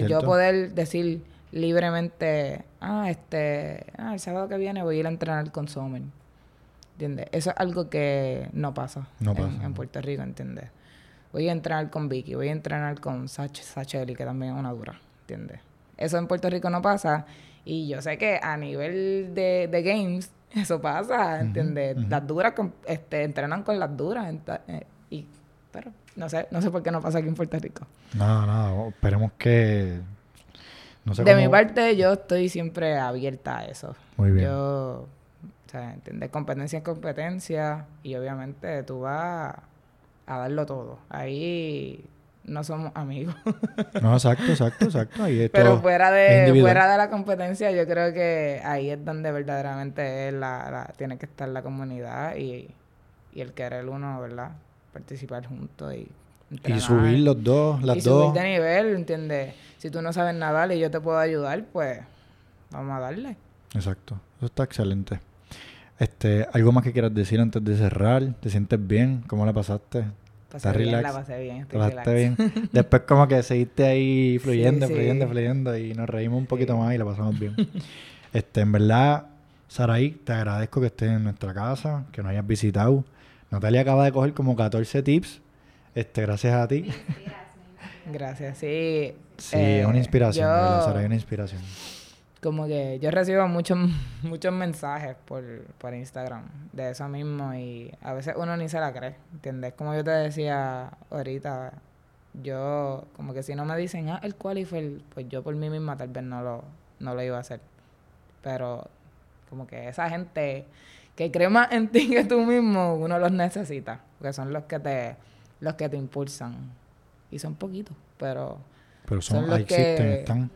Yo poder decir libremente, ah, este, ah, el sábado que viene voy a ir a entrenar con Sommer. ¿Entiendes? Eso es algo que no pasa, No en, pasa, en. Puerto Rico, ¿entiendes? Voy a entrenar con Vicky, voy a entrenar con Sach Sacheli, que también es una dura, ¿entiendes? Eso en Puerto Rico no pasa. Y yo sé que a nivel de, de games, eso pasa, ¿entiendes? Las duras con- este, entrenan con las duras. eh, y, pero no sé, no sé por qué no pasa aquí en Puerto Rico. Nada, nada. Esperemos que. No sé de cómo- mi parte, yo estoy siempre abierta a eso. Muy bien. Yo, o sea, ¿entiendes? Competencia es competencia y obviamente tú vas a darlo todo. Ahí no somos amigos. No, exacto, exacto, exacto. Ahí es Pero todo fuera de, fuera de la competencia, yo creo que ahí es donde verdaderamente es la, la- tiene que estar la comunidad y, y el querer uno, ¿verdad? Participar juntos y subir los dos, las y dos. subir de nivel, ¿entiendes? Si tú no sabes nadar y yo te puedo ayudar, pues vamos a darle. Exacto. Eso está excelente. Este, ¿algo más que quieras decir antes de cerrar? ¿Te sientes bien? ¿Cómo la pasaste? Pasé ¿Estás bien, relax? la pasé bien, ¿Te estoy pasaste relax. bien? Después como que seguiste ahí fluyendo, Sí, fluyendo, sí. fluyendo y nos reímos un poquito Sí. más y la pasamos bien. este, en verdad, Saraí, te agradezco que estés en nuestra casa, que nos hayas visitado. Natalia acaba de coger como 14 tips, este, gracias a ti. Gracias, sí. Sí, Eh, es una inspiración, de verdad, yo- Saraí, es una inspiración. como que yo recibo muchos muchos mensajes por, por Instagram de eso mismo y a veces uno ni se la cree, ¿entiendes? Como yo te decía ahorita, yo como que si no me dicen, ah, el qualifier, pues yo por mí misma tal vez no lo, no lo iba a hacer. Pero como que esa gente que cree más en ti que tú mismo, uno los necesita, porque son los que te, los que te impulsan. Y son poquitos, pero Pero son, son los ahí existen, que- están.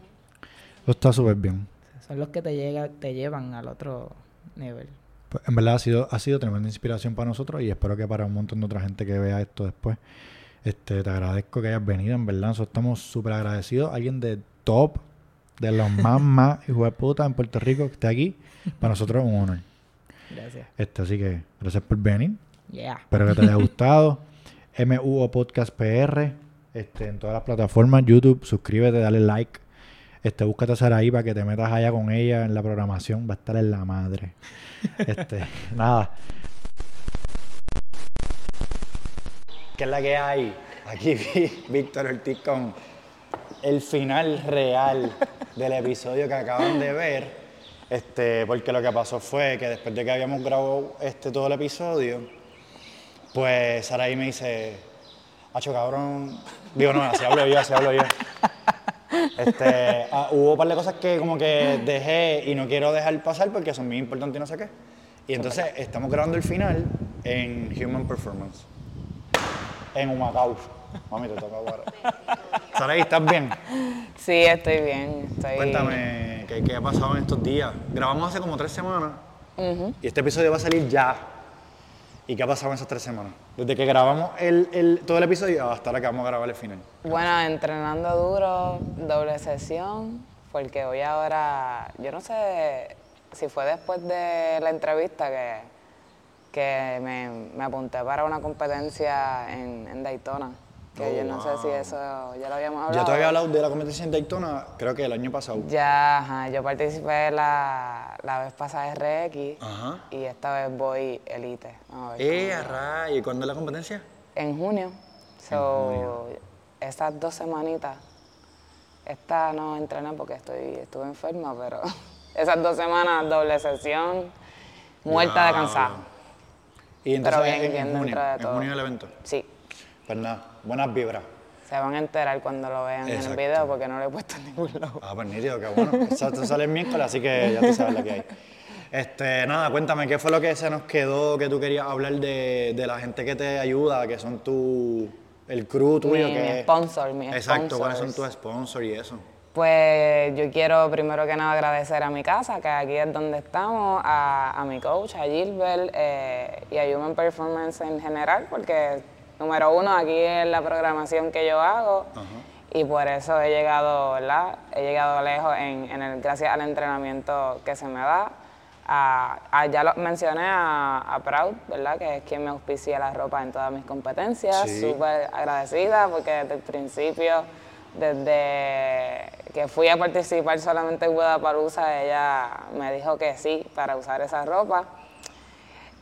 Eso está súper bien. son los que te llega, te llevan al otro nivel. Pues, en verdad ha sido, ha sido tremenda inspiración para nosotros y espero que para un montón de otra gente que vea esto después. Este, te agradezco que hayas venido, en verdad. Nosotros estamos súper agradecidos. Alguien de top, de los más, más hijo de puta en Puerto Rico que esté aquí. Para nosotros es un honor. Gracias. Este, así que gracias por venir. Yeah. Espero que te haya gustado. MUO Podcast PR. Este, en todas las plataformas, YouTube, suscríbete, dale like. Este, búscate a Saraí para que te metas allá con ella en la programación. Va a estar en la madre. Este, nada. ¿Qué es la que hay? Aquí vi Víctor Ortiz con el final real del episodio que acaban de ver. Este, porque lo que pasó fue que después de que habíamos grabado este, todo el episodio, pues Saraí me dice, Hacho cabrón. Digo, no, así hablo yo, así hablo yo. Este, ah, hubo un par de cosas que como que dejé y no quiero dejar pasar porque son muy importantes y no sé qué. Y entonces estamos grabando el final en Human Performance. En Humacao. Mami, te toca ahora. Saraí, ¿estás bien? Sí, estoy bien. Estoy... Cuéntame ¿qué, qué ha pasado en estos días. Grabamos hace como tres semanas y este episodio va a salir ya. ¿Y qué ha pasado en esas tres semanas? Desde que grabamos el, el- todo el episodio hasta ahora que vamos a grabar el final. Bueno, entrenando duro, doble sesión, porque hoy ahora, yo no sé si fue después de la entrevista que, que me, me apunté para una competencia en, en Daytona, que Oh, yo no sé si eso ya lo habíamos hablado. Ya te había hablado de la competencia en Daytona, creo que el año pasado. Ya, ajá, yo participé la, la vez pasada RX Ajá. y esta vez voy Elite. ¡Eh, cómo- a rayos! ¿Y cuándo es la competencia? En junio. So, esas dos semanitas, esta no entrené porque estoy, estuve enferma, pero esas dos semanas doble sesión, muerta de cansada. Y entonces bien, en, en bien junio, dentro de en junio el evento. Sí, Pues nada, buenas vibras. se van a enterar cuando lo vean en el video porque no lo he puesto en ningún lado. Ah, pues nítido, qué bueno. Esto sale el miércoles, así que ya tú sabes lo que hay. Este, nada, cuéntame, ¿qué fue lo que se nos quedó que tú querías hablar de, de la gente que te ayuda, que son tu, el crew tuyo? Mi- que mi sponsor, mi Exacto, ¿cuáles son tus sponsors y eso? Pues yo quiero primero que nada agradecer a mi casa, que aquí es donde estamos, a, a mi coach, a Gilbert eh, y a Human Performance en general, porque número uno, aquí es la programación que yo hago y por eso he llegado, ¿verdad? He llegado lejos en, en el, gracias al entrenamiento que se me da. A, a- ya lo mencioné a, a Proud, ¿verdad? Que es quien me auspicia la ropa en todas mis competencias. Sí. Súper agradecida porque desde el principio, desde que fui a participar solamente en Guadalajara, ella me dijo que sí para usar esa ropa.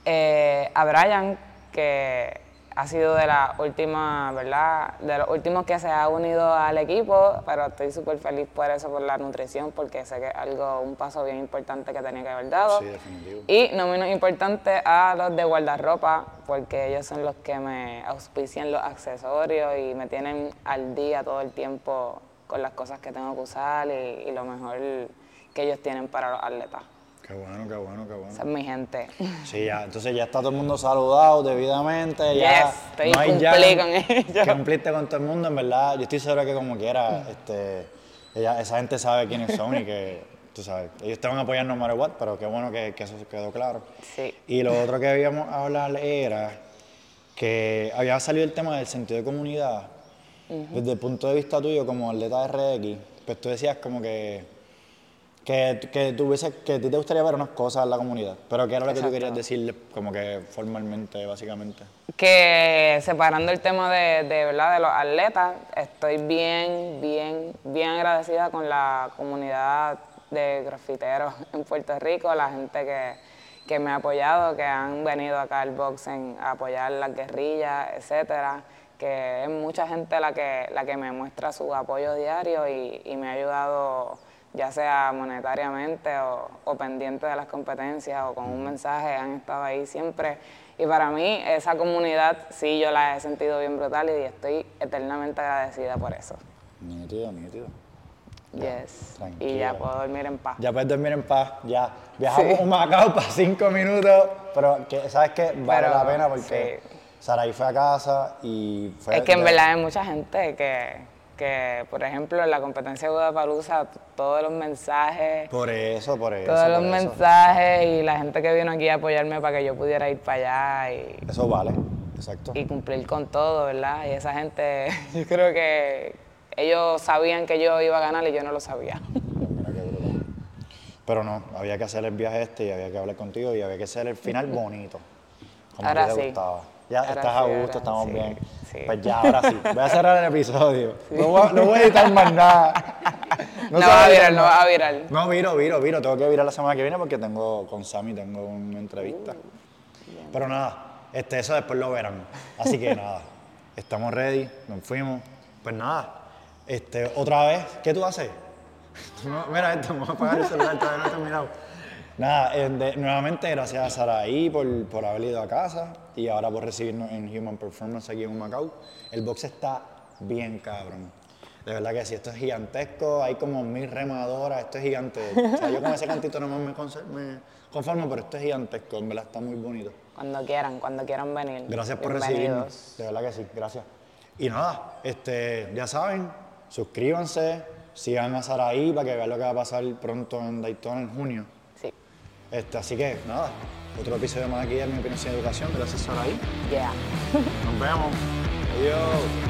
Eh, a Brian, que ha sido de la última, ¿verdad? De los últimos que se ha unido al equipo, pero estoy súper feliz por eso, por la nutrición, porque sé que es algo, un paso bien importante que tenía que haber dado. Sí, definitivo. Y no menos importante a los de guardarropa, porque ellos son los que me auspician los accesorios y me tienen al día todo el tiempo con las cosas que tengo que usar y, y lo mejor que ellos tienen para los atletas. Qué bueno, qué bueno, qué bueno. Esa es mi gente. Sí, ya, entonces ya está todo el mundo saludado debidamente, ya Yes, estoy- no hay ya con ellos. que cumpliste con todo el mundo, en verdad, yo estoy seguro que como quiera, este, ella- esa gente sabe quiénes son y que, tú sabes, ellos te van a apoyar no matter what, pero qué bueno que, que eso quedó claro. Sí. Y lo otro que habíamos hablar era que había salido el tema del sentido de comunidad, desde el punto de vista tuyo como atleta de RX, pues tú decías como que que, que, tuviese, que a ti te gustaría ver unas cosas en la comunidad, pero ¿qué era lo que tú querías decirle como que formalmente, básicamente? que separando el tema de, de, ¿verdad? de los atletas, estoy bien, bien, bien agradecida con la comunidad de grafiteros en Puerto Rico, la gente que, que me ha apoyado, que han venido acá al boxing a apoyar las guerrillas, etcétera, que es mucha gente la que, la que me muestra su apoyo diario y, y me ha ayudado ya sea monetariamente o, o pendiente de las competencias o con un mensaje, han estado ahí siempre. Y para mí esa comunidad sí yo la he sentido bien brutal y estoy eternamente agradecida por eso. Nítido, nítido. Yes. Y ya puedo dormir en paz. Ya puedes dormir en paz, ya. Viajamos a Macao para cinco minutos, pero que, ¿sabes qué? Vale Pero, la pena porque Saraí fue a casa y fue... Es que en verdad hay mucha gente que, que por ejemplo, en la competencia de Guadalajara, todos los mensajes, Por eso, por eso. todos los eso. mensajes y la gente que vino aquí a apoyarme para que yo pudiera ir para allá y, Eso vale, exacto. y cumplir con todo, ¿verdad? Y esa gente, yo creo que ellos sabían que yo iba a ganar y yo no lo sabía. Pero no, había que hacer el viaje este y había que hablar contigo y había que hacer el final bonito. Como Ahora te sí. gustaba. Ya Ahora estás sí, a gusto, estamos sí, bien. sí. Pues ya, ahora sí. Voy a cerrar el episodio. No, voy a, no voy a editar más nada. No, se va a virar, no va a virar. No, viro, viro, viro. Tengo que virar la semana que viene porque tengo con Sammy tengo una entrevista. Pero nada, este, eso después lo verán. Así que nada, estamos ready, nos fuimos. Pues nada, este, otra vez, ¿qué tú haces? No, mira esto, me voy a apagar el celular, todavía no he terminado. Nada, de- nuevamente gracias a Saraí por, por haber ido a casa y ahora por recibirnos en Human Performance aquí en Macao. El box está bien cabrón. De verdad que sí, esto es gigantesco, hay como mil remadoras, esto es gigante. O sea, yo con ese cantito nomás me, me conformo, pero esto es gigantesco, en verdad está muy bonito. Cuando quieran, cuando quieran venir. Gracias por recibirnos. De verdad que sí, gracias. Y nada, este, ya saben, suscríbanse, sigan a Saraí para que vean lo que va a pasar pronto en Daytona en junio. Este, así que nada, otro episodio más aquí de Mi Opinión Sin Educación. Gracias Saraí. Yeah. Nos vemos. Adiós.